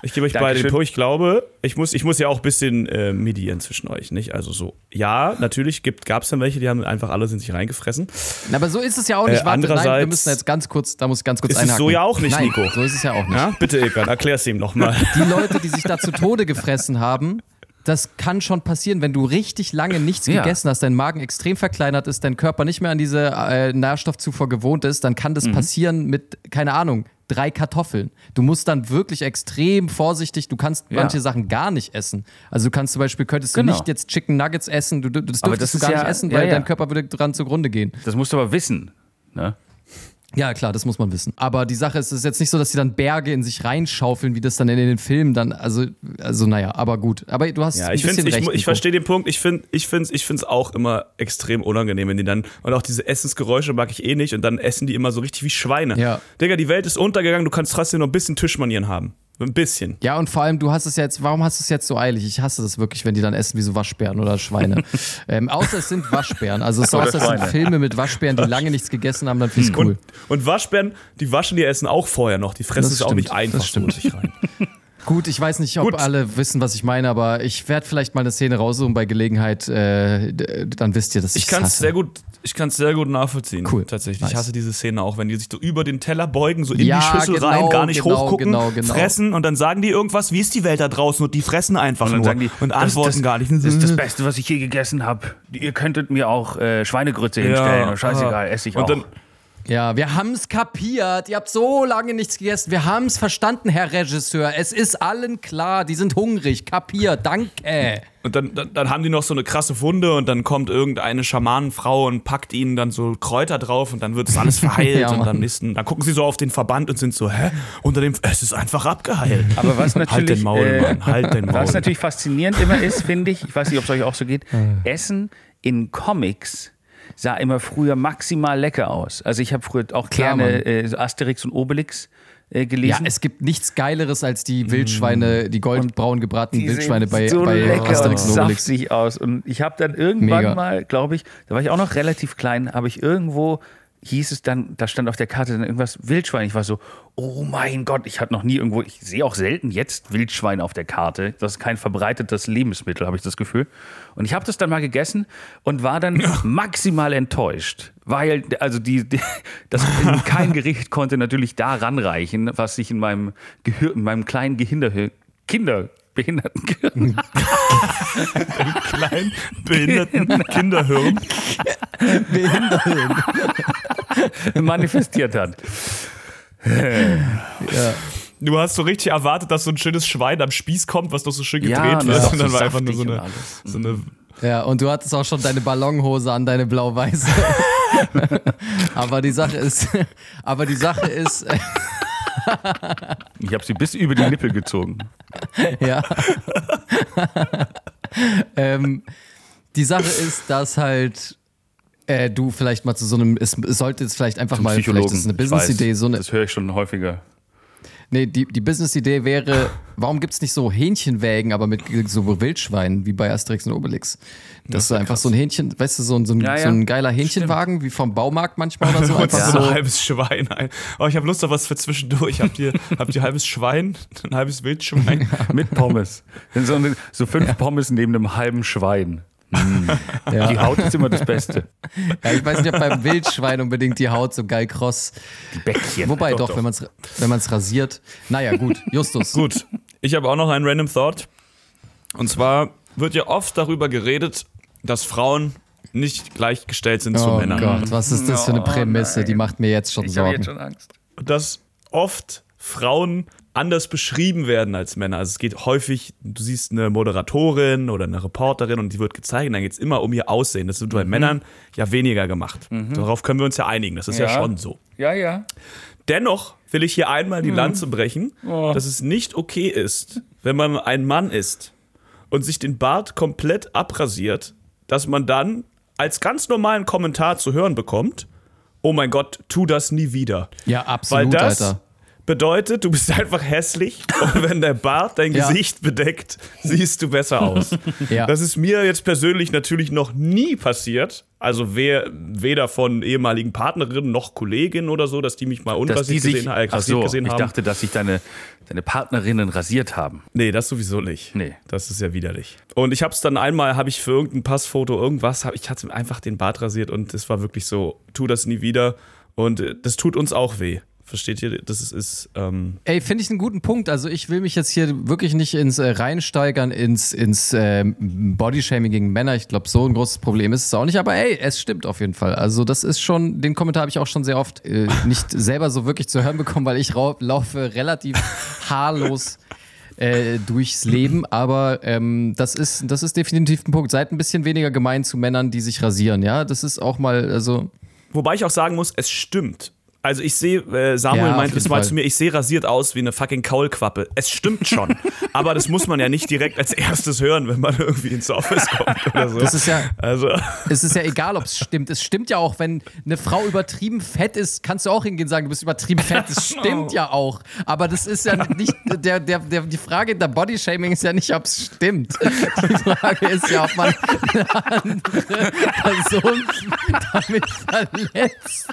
Ich gebe euch beide den Punkt. Ich glaube, ich muss, ich muss ja auch ein bisschen äh, medieren zwischen euch, nicht? Also so, ja, natürlich gab es dann welche, die haben einfach alle sind sich reingefressen. Na, aber so ist es ja auch nicht. Äh, Warte, nein, wir müssen jetzt ganz kurz, da muss ich ganz kurz ist einhaken. Ist so ja auch nicht, nein, Nico. So ist es ja auch nicht. Ja? Bitte, Ilkan, erklär's ihm nochmal. Die Leute, die sich da zu Tode gefressen haben, das kann schon passieren, wenn du richtig lange nichts ja. gegessen hast, dein Magen extrem verkleinert ist, dein Körper nicht mehr an diese äh, Nährstoffzufuhr gewohnt ist, dann kann das mhm. passieren mit, keine Ahnung, drei Kartoffeln. Du musst dann wirklich extrem vorsichtig, du kannst ja. manche Sachen gar nicht essen. Also du kannst zum Beispiel, könntest genau. du nicht jetzt Chicken Nuggets essen, du, das dürftest das du gar ja, nicht essen, weil dein Körper würde dran zugrunde gehen. Das musst du aber wissen. Ne? Ja, klar, das muss man wissen. Aber die Sache ist, es ist jetzt nicht so, dass sie dann Berge in sich reinschaufeln, wie das dann in den Filmen dann, also, also naja, aber gut. Aber du hast ja, ich, ein ich, ich verstehe den Punkt. Ich finde ich finde ich finde es auch immer extrem unangenehm, wenn die dann, und auch diese Essensgeräusche mag ich eh nicht und dann essen die immer so richtig wie Schweine. Ja. Digga, die Welt ist untergegangen, du kannst trotzdem noch ein bisschen Tischmanieren haben. Ein bisschen. Ja, und vor allem, du hast es jetzt, warum hast du es jetzt so eilig? Ich hasse das wirklich, wenn die dann essen wie so Waschbären oder Schweine. ähm, außer es sind Waschbären. Also es außer es sind Filme mit Waschbären, die lange nichts gegessen haben, dann finde ich cool. Und, und, Waschbären, die waschen die Essen auch vorher noch. Die fressen es auch nicht einfach so sich rein. Gut, ich weiß nicht, ob Gut. alle wissen, was ich meine, aber ich werde vielleicht mal eine Szene raussuchen bei Gelegenheit. Äh, dann wisst ihr, dass ich kann es sehr gut, ich kann es sehr gut nachvollziehen. Cool. Tatsächlich. Nice. Ich hasse diese Szene auch, wenn die sich so über den Teller beugen, so in ja, die Schüssel genau, rein, gar nicht genau, hochgucken, genau, genau. fressen und dann sagen die irgendwas, wie ist die Welt da draußen und die fressen einfach und nur die, und antworten das, das, gar nicht. Das ist das Beste, was ich je gegessen habe. Ihr könntet mir auch äh, Schweinegrütze hinstellen. Ja, scheißegal, esse ich und auch. Dann, ja, wir haben es kapiert. Ihr habt so lange nichts gegessen. Wir haben es verstanden, Herr Regisseur. Es ist allen klar. Die sind hungrig. Kapiert. Danke. Und dann, dann, dann, haben die noch so eine krasse Wunde und dann kommt irgendeine Schamanenfrau und packt ihnen dann so Kräuter drauf und dann wird es alles verheilt. ja, und dann, nächsten, dann gucken sie so auf den Verband und sind so, hä? Unter dem, es ist einfach abgeheilt. Aber was natürlich, halt den Maul, äh, Mann, halt den Maul. Was natürlich faszinierend immer ist, finde ich, ich weiß nicht, ob es euch auch so geht, Essen in Comics sah immer früher maximal lecker aus. Also ich habe früher auch Klar, gerne äh, Asterix und Obelix äh, gelesen. Ja, es gibt nichts Geileres als die Wildschweine, die goldbraun gebratenen Wildschweine bei, so bei lecker Asterix und, und Obelix. saftig aus. Und ich habe dann irgendwann Mega. mal, glaube ich, da war ich auch noch relativ klein, habe ich irgendwo hieß es dann, da stand auf der Karte dann irgendwas Wildschwein. Ich war so, oh mein Gott, ich hatte noch nie irgendwo, ich sehe auch selten jetzt Wildschwein auf der Karte. Das ist kein verbreitetes Lebensmittel, habe ich das Gefühl. Und ich habe das dann mal gegessen und war dann ja. maximal enttäuscht, weil also die, die das kein Gericht konnte natürlich da ranreichen, was sich in meinem Gehirn, in meinem kleinen Gehirn, Kinder Behinderten. kleinen behinderten Kinderhirn. Behinderten. Manifestiert hat. ja. Du hast so richtig erwartet, dass so ein schönes Schwein am Spieß kommt, was doch so schön gedreht ja, wird. Und dann war einfach nur so eine, so eine. Ja, und du hattest auch schon deine Ballonhose an, deine blau-weiße. aber die Sache ist, aber die Sache ist, ich habe sie bis über die Nippel gezogen. Ja. ähm, die Sache ist, dass halt äh, du vielleicht mal zu so einem, es, es sollte jetzt vielleicht einfach Zum mal, vielleicht ist es eine Business-Idee, so eine. Das höre ich schon häufiger. Nee, die, die Business-Idee wäre, warum gibt es nicht so Hähnchenwägen, aber mit so Wildschweinen, wie bei Asterix und Obelix? Das ist einfach krass. so ein Hähnchen, weißt du, so ein, so ein, ja, ja. so ein geiler Hähnchenwagen, Stimmt. wie vom Baumarkt manchmal oder so. Einfach ja. so ein halbes Schwein. Oh, ich habe Lust auf was für zwischendurch. Habt ihr, habt ihr halbes Schwein, ein halbes Wildschwein? mit Pommes. So, so fünf Pommes neben einem halben Schwein. Mm. Ja. Die Haut ist immer das Beste. Ja, ich weiß nicht, ob beim Wildschwein unbedingt die Haut so geil kross. Die Bäckchen. Wobei doch, doch, wenn man es wenn rasiert. Naja, gut. Justus. Gut. Ich habe auch noch einen Random Thought. Und zwar wird ja oft darüber geredet, dass Frauen nicht gleichgestellt sind oh zu Männern. Oh Gott, was ist das für eine oh Prämisse? Oh Die macht mir jetzt schon ich Sorgen. Jetzt schon Angst. Dass oft Frauen anders beschrieben werden als Männer. Also es geht häufig, du siehst eine Moderatorin oder eine Reporterin und die wird gezeigt und dann geht es immer um ihr Aussehen. Das wird bei mhm. Männern ja weniger gemacht. Mhm. Darauf können wir uns ja einigen. Das ist ja, ja schon so. Ja, ja. Dennoch will ich hier einmal die mhm. Lanze brechen, oh. dass es nicht okay ist, wenn man ein Mann ist und sich den Bart komplett abrasiert, dass man dann als ganz normalen Kommentar zu hören bekommt, oh mein Gott, tu das nie wieder. Ja, absolut, Weil das Alter bedeutet, du bist einfach hässlich und wenn der Bart dein ja. Gesicht bedeckt, siehst du besser aus. ja. Das ist mir jetzt persönlich natürlich noch nie passiert. Also wer, weder von ehemaligen Partnerinnen noch Kolleginnen oder so, dass die mich mal unrasiert gesehen, äh, so, gesehen haben. Ich dachte, dass sich deine, deine Partnerinnen rasiert haben. Nee, das sowieso nicht. Nee. Das ist ja widerlich. Und ich habe es dann einmal, habe ich für irgendein Passfoto irgendwas, hab, ich hatte einfach den Bart rasiert und es war wirklich so, tu das nie wieder. Und äh, das tut uns auch weh. Versteht ihr? Das ist. ist ähm Ey, finde ich einen guten Punkt. Also, ich will mich jetzt hier wirklich nicht ins äh, reinsteigern, ins, ins äh, Bodyshaming gegen Männer. Ich glaube, so ein großes Problem ist es auch nicht. Aber ey, es stimmt auf jeden Fall. Also, das ist schon, den Kommentar habe ich auch schon sehr oft äh, nicht selber so wirklich zu hören bekommen, weil ich laufe relativ haarlos. Äh, durchs Leben, aber ähm, das, ist, das ist definitiv ein Punkt. Seid ein bisschen weniger gemein zu Männern, die sich rasieren, ja. Das ist auch mal, also. Wobei ich auch sagen muss, es stimmt also ich sehe, äh, Samuel Ja, auf meint es mal zu mir, ich sehe rasiert aus wie eine fucking Kaulquappe. Es stimmt schon, aber das muss man ja nicht direkt als erstes hören, wenn man irgendwie ins Office kommt oder so. Das ist ja, also, es ist ja egal, ob es stimmt. Es stimmt ja auch, wenn eine Frau übertrieben fett ist, kannst du auch hingehen und sagen, du bist übertrieben fett. Das stimmt ja auch. Aber das ist ja nicht, der, der, der, die Frage der Bodyshaming ist ja nicht, ob es stimmt. Die Frage ist ja, ob man eine andere Person damit verletzt.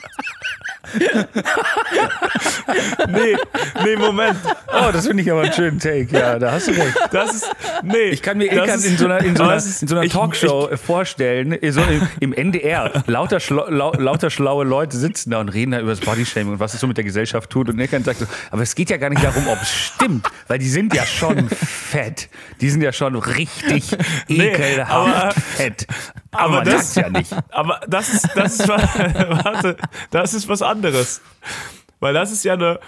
nee, nee, Moment. Oh, das finde ich aber einen schönen Take. Ja, da hast du recht. Das ist, nee. Ich kann mir Ilkan in so einer, in so einer, in so einer ich- Talkshow vorstellen, in so im, im NDR, lauter, schlau, lau, lauter schlaue Leute sitzen da und reden da über das Bodyshaming und was es so mit der Gesellschaft tut. Und Ilkan sagt so, aber es geht ja gar nicht darum, ob es stimmt, weil die sind ja schon fett. Die sind ja schon richtig Nee, ekelhaft aber- fett. Aber Aber das- ja nicht. Aber das ist, das ist, was- warte, das ist was anderes. Weil das ist ja eine,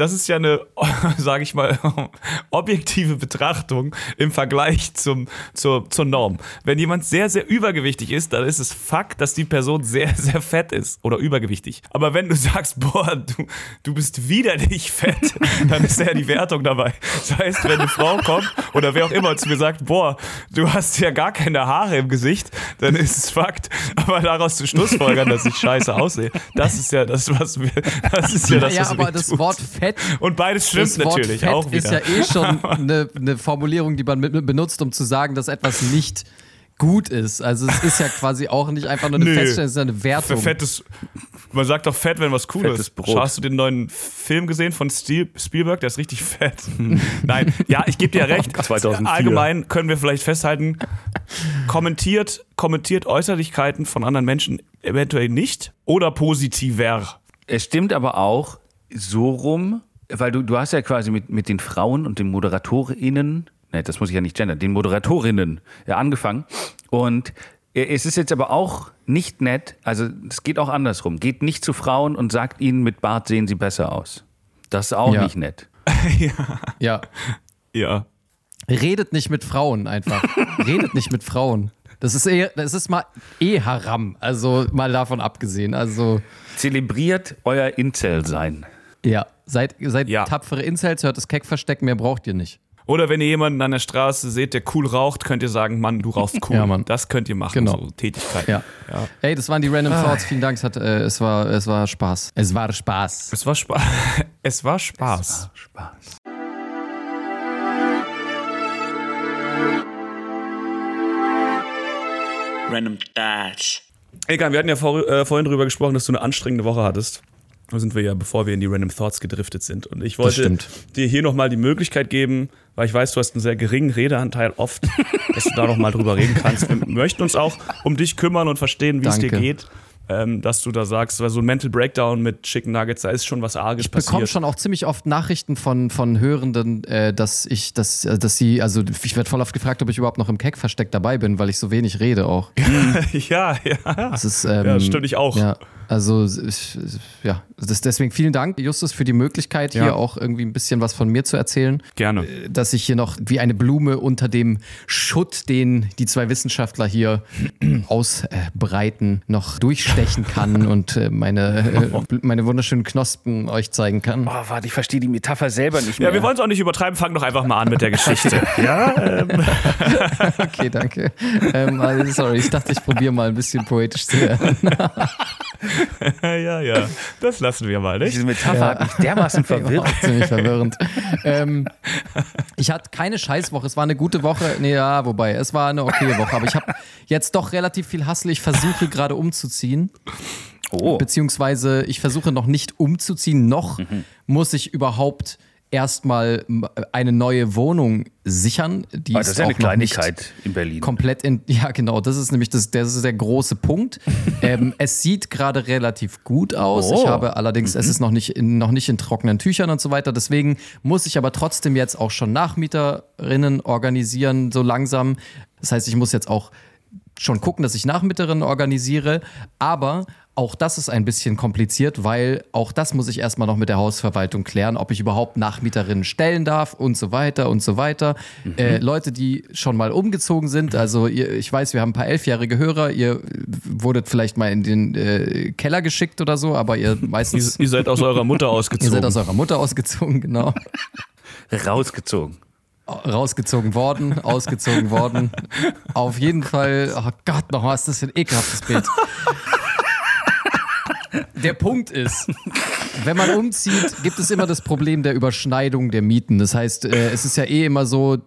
das ist ja eine, sage ich mal, objektive Betrachtung im Vergleich zum, zur, zur Norm. Wenn jemand sehr, sehr übergewichtig ist, dann ist es Fakt, dass die Person sehr, sehr fett ist oder übergewichtig. Aber wenn du sagst, boah, du, du bist widerlich fett, dann ist ja die Wertung dabei. Das heißt, wenn eine Frau kommt oder wer auch immer zu mir sagt, boah, du hast ja gar keine Haare im Gesicht, dann ist es Fakt. Aber daraus zu Schlussfolgern, dass ich scheiße aussehe, das ist ja das, was wir, das ist ja das, ja, was aber weh das. Wort fett Und beides stimmt das Wort natürlich fett auch wieder. ist ja eh schon eine, eine Formulierung, die man mit, benutzt, um zu sagen, dass etwas nicht gut ist. Also es ist ja quasi auch nicht einfach nur eine Nö. Feststellung, es ist eine Wertung. fettes, man sagt doch fett, wenn was cool Fettes ist. Brot. Hast du den neuen Film gesehen von Steel, Spielberg? Der ist richtig fett. Nein, ja, ich gebe dir recht. 2004. Allgemein können wir vielleicht festhalten, kommentiert, kommentiert Äußerlichkeiten von anderen Menschen eventuell nicht oder positiver. Es stimmt aber auch so rum, weil du, du hast ja quasi mit, mit den Frauen und den ModeratorInnen, ne, das muss ich ja nicht gendern, den Moderatorinnen ja angefangen. Und es ist jetzt aber auch nicht nett, also es geht auch andersrum. Geht nicht zu Frauen und sagt ihnen, mit Bart sehen sie besser aus. Das ist auch Ja. nicht nett. Ja. Ja. Redet nicht mit Frauen einfach. Redet nicht mit Frauen. Das ist eher, das ist mal eh Haram. Also mal davon abgesehen. Also Zelebriert euer Incel-Sein. Ja, seid, seid Ja. tapfere Incels, hört das Keck verstecken, mehr braucht ihr nicht. Oder wenn ihr jemanden an der Straße seht, der cool raucht, könnt ihr sagen, Mann, du rauchst cool. Ja, Mann. Das könnt ihr machen, Genau. so Tätigkeiten. Ja. Ja. Ey, das waren die Random Thoughts. Vielen Dank. Es, hat, äh, es, war, es war Spaß. Es war Spaß. Es war Spaß. Es war Spaß. Spaß. Random Thoughts. Egal, wir hatten ja vor, äh, vorhin drüber gesprochen, dass du eine anstrengende Woche hattest. Da sind wir ja, bevor wir in die Random Thoughts gedriftet sind. Und ich wollte dir hier nochmal die Möglichkeit geben, weil ich weiß, du hast einen sehr geringen Redeanteil oft, dass du da nochmal drüber reden kannst. Wir möchten uns auch um dich kümmern und verstehen, wie es dir geht. Ähm, dass du da sagst, weil so ein Mental Breakdown mit Chicken Nuggets, da ist schon was Arges Ich bekomme passiert. schon auch ziemlich oft Nachrichten von, von Hörenden, äh, dass ich, dass, äh, dass sie, also ich werde voll oft gefragt, ob ich überhaupt noch im Keck versteckt dabei bin, weil ich so wenig rede auch. ja, ja. Das ist, ähm, Ja, das stimmt, ich auch. Ja, also ich, ja, das, deswegen vielen Dank, Justus, für die Möglichkeit, Ja. hier auch irgendwie ein bisschen was von mir zu erzählen. Gerne. Dass ich hier noch wie eine Blume unter dem Schutt, den die zwei Wissenschaftler hier ausbreiten, noch durchstechen kann und äh, meine, äh, meine wunderschönen Knospen euch zeigen kann. Oh, warte, ich verstehe die Metapher selber nicht mehr. Ja, wir wollen es auch nicht übertreiben, fang doch einfach mal an mit der Geschichte. ja, Okay, danke. ähm, also, sorry, ich dachte, ich probiere mal ein bisschen poetisch zu werden. ja, ja. Das lassen wir mal, nicht? Diese Metapher hat mich dermaßen verwirrt. Ziemlich verwirrend. ähm, ich hatte keine Scheißwoche. Es war eine gute Woche. Nee, ja, wobei, es war eine okay Woche. Aber ich habe jetzt doch relativ viel Hassel. Ich versuche gerade umzuziehen. Oh. Beziehungsweise ich versuche noch nicht umzuziehen. Noch muss ich überhaupt erstmal eine neue Wohnung sichern. Die Ah, das ist ja eine Kleinigkeit in Berlin. komplett in. Ja, genau, das ist nämlich das, das ist der große Punkt. ähm, es sieht gerade relativ gut aus. Oh. Ich habe allerdings, es ist noch nicht, in, noch nicht in trockenen Tüchern und so weiter. Deswegen muss ich aber trotzdem jetzt auch schon Nachmieterinnen organisieren, so langsam. Das heißt, ich muss jetzt auch schon gucken, dass ich Nachmieterinnen organisiere, aber auch das ist ein bisschen kompliziert, weil auch das muss ich erstmal noch mit der Hausverwaltung klären, ob ich überhaupt Nachmieterinnen stellen darf und so weiter und so weiter. Mhm. Äh, Leute, die schon mal umgezogen sind, also ihr, ich weiß, wir haben ein paar elfjährige Hörer, ihr wurdet vielleicht mal in den äh, Keller geschickt oder so, aber ihr meistens. ihr, ihr seid aus eurer Mutter ausgezogen. ihr seid aus eurer Mutter ausgezogen, genau. Rausgezogen rausgezogen worden, ausgezogen worden. Auf jeden Fall, oh Gott, noch was ist das ein ekelhaftes Bild. Der Punkt ist, wenn man umzieht, gibt es immer das Problem der Überschneidung der Mieten. Das heißt, äh, es ist ja eh immer so,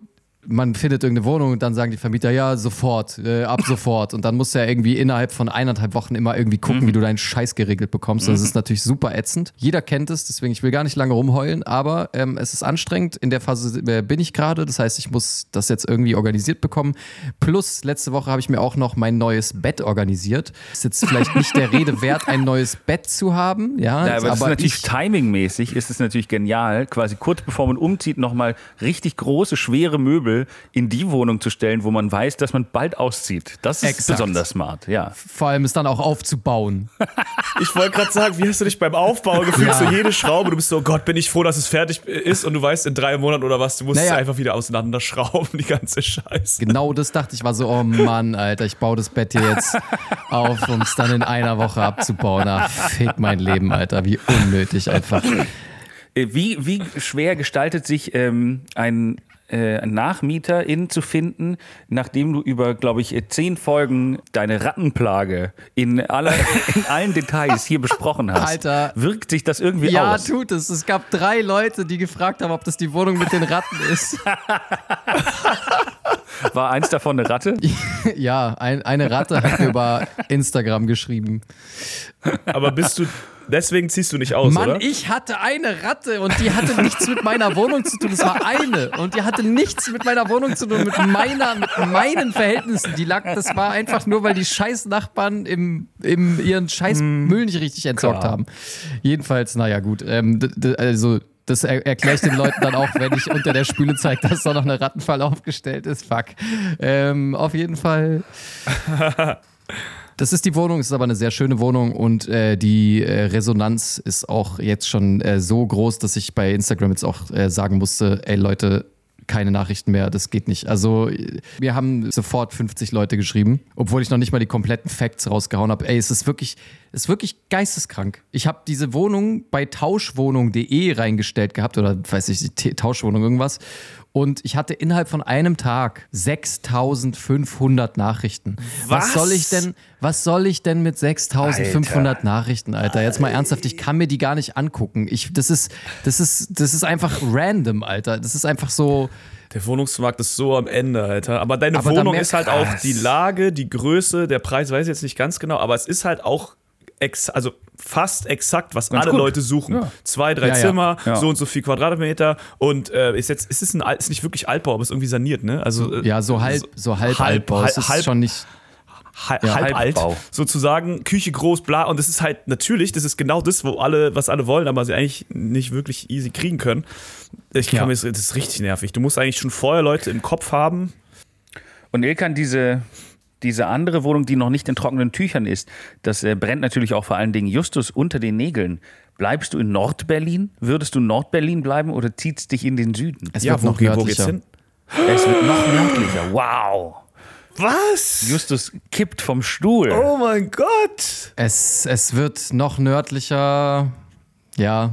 man findet irgendeine Wohnung und dann sagen die Vermieter, ja, sofort, äh, ab sofort. Und dann musst du ja irgendwie innerhalb von eineinhalb Wochen immer irgendwie gucken, mhm. wie du deinen Scheiß geregelt bekommst. Das mhm. ist natürlich super ätzend. Jeder kennt es, deswegen ich will gar nicht lange rumheulen, aber ähm, es ist anstrengend. In der Phase äh, bin ich gerade. Das heißt, ich muss das jetzt irgendwie organisiert bekommen. Plus, letzte Woche habe ich mir auch noch mein neues Bett organisiert. Ist jetzt vielleicht nicht der Rede wert, ein neues Bett zu haben. Ja, ja aber, aber ist natürlich timingmäßig ist es natürlich genial, quasi kurz bevor man umzieht, nochmal richtig große, schwere Möbel Möbel in die Wohnung zu stellen, wo man weiß, dass man bald auszieht. Das ist Exakt. besonders smart, ja. Vor allem es dann auch aufzubauen. ich wollte gerade sagen, wie hast du dich beim Aufbau gefühlt? Ja. So jede Schraube, du bist so, Gott, bin ich froh, dass es fertig ist und du weißt in drei Monaten oder was, du musst naja. es einfach wieder auseinanderschrauben, die ganze Scheiße. Genau das dachte ich, war so, oh Mann, Alter, ich baue das Bett hier jetzt auf, um es dann in einer Woche abzubauen. Ach, fick mein Leben, Alter, wie unnötig einfach. Äh, wie, wie schwer gestaltet sich ähm, ein, äh, Nachmieterin zu finden, nachdem du über, glaube ich, zehn Folgen deine Rattenplage in, aller, in allen Details hier besprochen hast. Alter. Wirkt sich das irgendwie ja, aus? Ja, tut es. Es gab drei Leute, die gefragt haben, ob das die Wohnung mit den Ratten ist. War eins davon eine Ratte? ja, ein, eine Ratte hat mir über Instagram geschrieben. Aber bist du Deswegen ziehst du nicht aus, Mann, oder? ich hatte eine Ratte und die hatte nichts mit meiner Wohnung zu tun. Das war eine. Und die hatte nichts mit meiner Wohnung zu tun, mit meiner, mit meinen Verhältnissen. Die lag, das war einfach nur, weil die scheiß Nachbarn im, im, ihren scheiß hm. Müll nicht richtig entsorgt Klar. haben. Jedenfalls, naja, gut. Ähm, also, das er erkläre ich den Leuten dann auch, wenn ich unter der Spüle zeige, dass da noch eine Rattenfalle aufgestellt ist. Fuck. Ähm, auf jeden Fall. Das ist die Wohnung, ist aber eine sehr schöne Wohnung und äh, die äh, Resonanz ist auch jetzt schon äh, so groß, dass ich bei Instagram jetzt auch äh, sagen musste, ey Leute, keine Nachrichten mehr, das geht nicht. Also wir haben sofort 50 Leute geschrieben, obwohl ich noch nicht mal die kompletten Facts rausgehauen habe. Ey, es ist wirklich, es ist wirklich geisteskrank. Ich habe diese Wohnung bei tauschwohnung.de reingestellt gehabt oder weiß ich, Tauschwohnung irgendwas und ich hatte innerhalb von einem Tag 6500 Nachrichten. Was? was soll ich denn, was soll ich denn mit 6500 Alter. Nachrichten, Alter? Jetzt mal ernsthaft, ich kann mir die gar nicht angucken. Ich, das ist, das ist, das ist einfach random, Alter. Das ist einfach so. Der Wohnungsmarkt ist so am Ende, Alter. Aber deine aber Wohnung ist halt krass. auch die Lage, die Größe, der Preis weiß ich jetzt nicht ganz genau, aber es ist halt auch ex also fast exakt, was Ganz alle gut. Leute suchen. Ja. Zwei, drei ja, Zimmer, ja. so und so viel Quadratmeter und äh, ist jetzt ist es ein ist nicht wirklich Altbau, aber ist irgendwie saniert, ne? Also äh, ja, so halb so halb, halb Altbau, halb, ist halb, schon nicht halb, halb alt, sozusagen, Küche groß, bla. Und das ist halt natürlich, das ist genau das, wo alle, was alle wollen, aber sie eigentlich nicht wirklich easy kriegen können. Ich kann mir das, das ist richtig nervig. Du musst eigentlich schon vorher Leute im Kopf haben. Und Ilkan, diese, diese andere Wohnung, die noch nicht in trockenen Tüchern ist, das äh, brennt natürlich auch vor allen Dingen Justus unter den Nägeln. Bleibst du in Nordberlin? Würdest du in Nordberlin bleiben oder zieht es dich in den Süden? Es ja, wird noch nördlicher. Hin? Es wird noch nördlicher. Wow. Was? Justus kippt vom Stuhl. Oh mein Gott. Es, es wird noch nördlicher. Ja.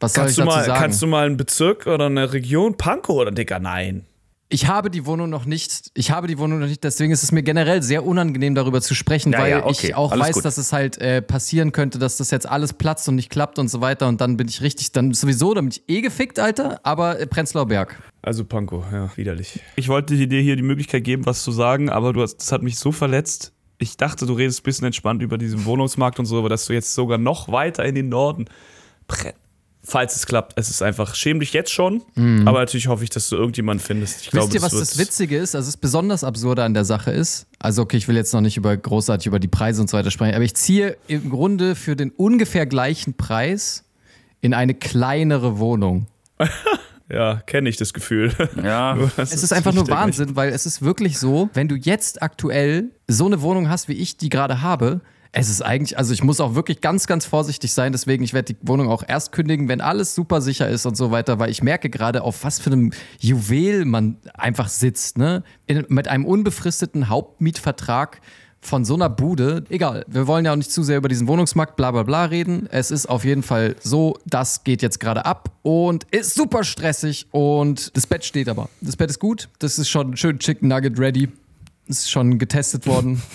Was kannst soll ich dazu mal, sagen? Kannst du mal einen Bezirk oder eine Region? Pankow oder Dicker? Nein ich habe die Wohnung noch nicht. Ich habe die Wohnung noch nicht, deswegen ist es mir generell sehr unangenehm, darüber zu sprechen, ja, weil ja, okay. ich auch alles weiß, gut. dass es halt äh, passieren könnte, dass das jetzt alles platzt und nicht klappt und so weiter. Und dann bin ich richtig, dann sowieso, dann bin ich eh gefickt, Alter, aber äh, Prenzlauer Berg. Also Panko, ja, widerlich. Ich wollte dir hier die Möglichkeit geben, was zu sagen, aber du hast, das hat mich so verletzt. Ich dachte, du redest ein bisschen entspannt über diesen Wohnungsmarkt und so, aber dass du jetzt sogar noch weiter in den Norden falls es klappt. Es ist einfach, schäm dich jetzt schon, mhm. aber natürlich hoffe ich, dass du irgendjemanden findest. Ich Wisst glaube, ihr, was das Witzige ist? Also, es besonders absurde an der Sache ist, also okay, ich will jetzt noch nicht über großartig über die Preise und so weiter sprechen, aber ich ziehe im Grunde für den ungefähr gleichen Preis in eine kleinere Wohnung. Ja, kenne ich das Gefühl. Ja. es ist einfach nur Wahnsinn, weil es ist wirklich so, wenn du jetzt aktuell so eine Wohnung hast, wie ich die gerade habe, es ist eigentlich, also ich muss auch wirklich ganz, ganz vorsichtig sein. Deswegen, ich werde die Wohnung auch erst kündigen, wenn alles super sicher ist und so weiter, weil ich merke gerade, auf was für einem Juwel man einfach sitzt, ne? In, mit einem unbefristeten Hauptmietvertrag von so einer Bude, egal, wir wollen ja auch nicht zu sehr über diesen Wohnungsmarkt bla bla bla reden. Es ist auf jeden Fall so, das geht jetzt gerade ab und ist super stressig und das Bett steht aber. Das Bett ist gut, das ist schon schön Chicken Nugget ready. Ist schon getestet worden.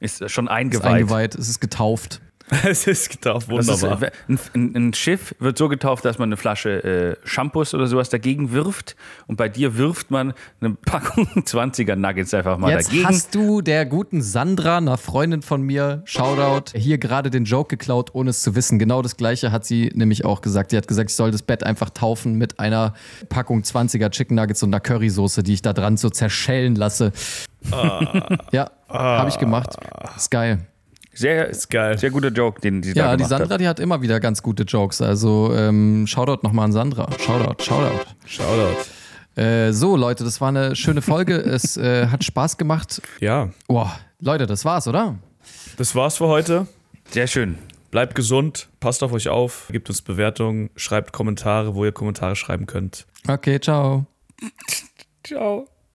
Ist schon eingeweiht. Ist eingeweiht, es ist getauft. es ist getauft, wunderbar. Ist, ein, ein, Schiff wird so getauft, dass man eine Flasche äh, Shampoos oder sowas dagegen wirft und bei dir wirft man eine Packung 20er Nuggets einfach mal Jetzt dagegen. hast du der guten Sandra, einer Freundin von mir, Shoutout, hier gerade den Joke geklaut, ohne es zu wissen. Genau das gleiche hat sie nämlich auch gesagt. Sie hat gesagt, ich soll das Bett einfach taufen mit einer Packung 20er Chicken Nuggets und einer Currysoße, die ich da dran so zerschellen lasse. Ah. Ja, ah. habe ich gemacht. Ist geil. Sehr, ist geil. sehr guter Joke, den sie ja, da gemacht die Sandra, hat. die hat immer wieder ganz gute Jokes. Also ähm, Shoutout nochmal an Sandra. Shoutout, Shoutout. Shoutout. Äh, so, Leute, das war eine schöne Folge. es äh, hat Spaß gemacht. Ja. Boah, Leute, das war's, oder? Das war's für heute. Sehr schön. Bleibt gesund, passt auf euch auf, gebt uns Bewertungen, schreibt Kommentare, wo ihr Kommentare schreiben könnt. Okay, ciao. ciao.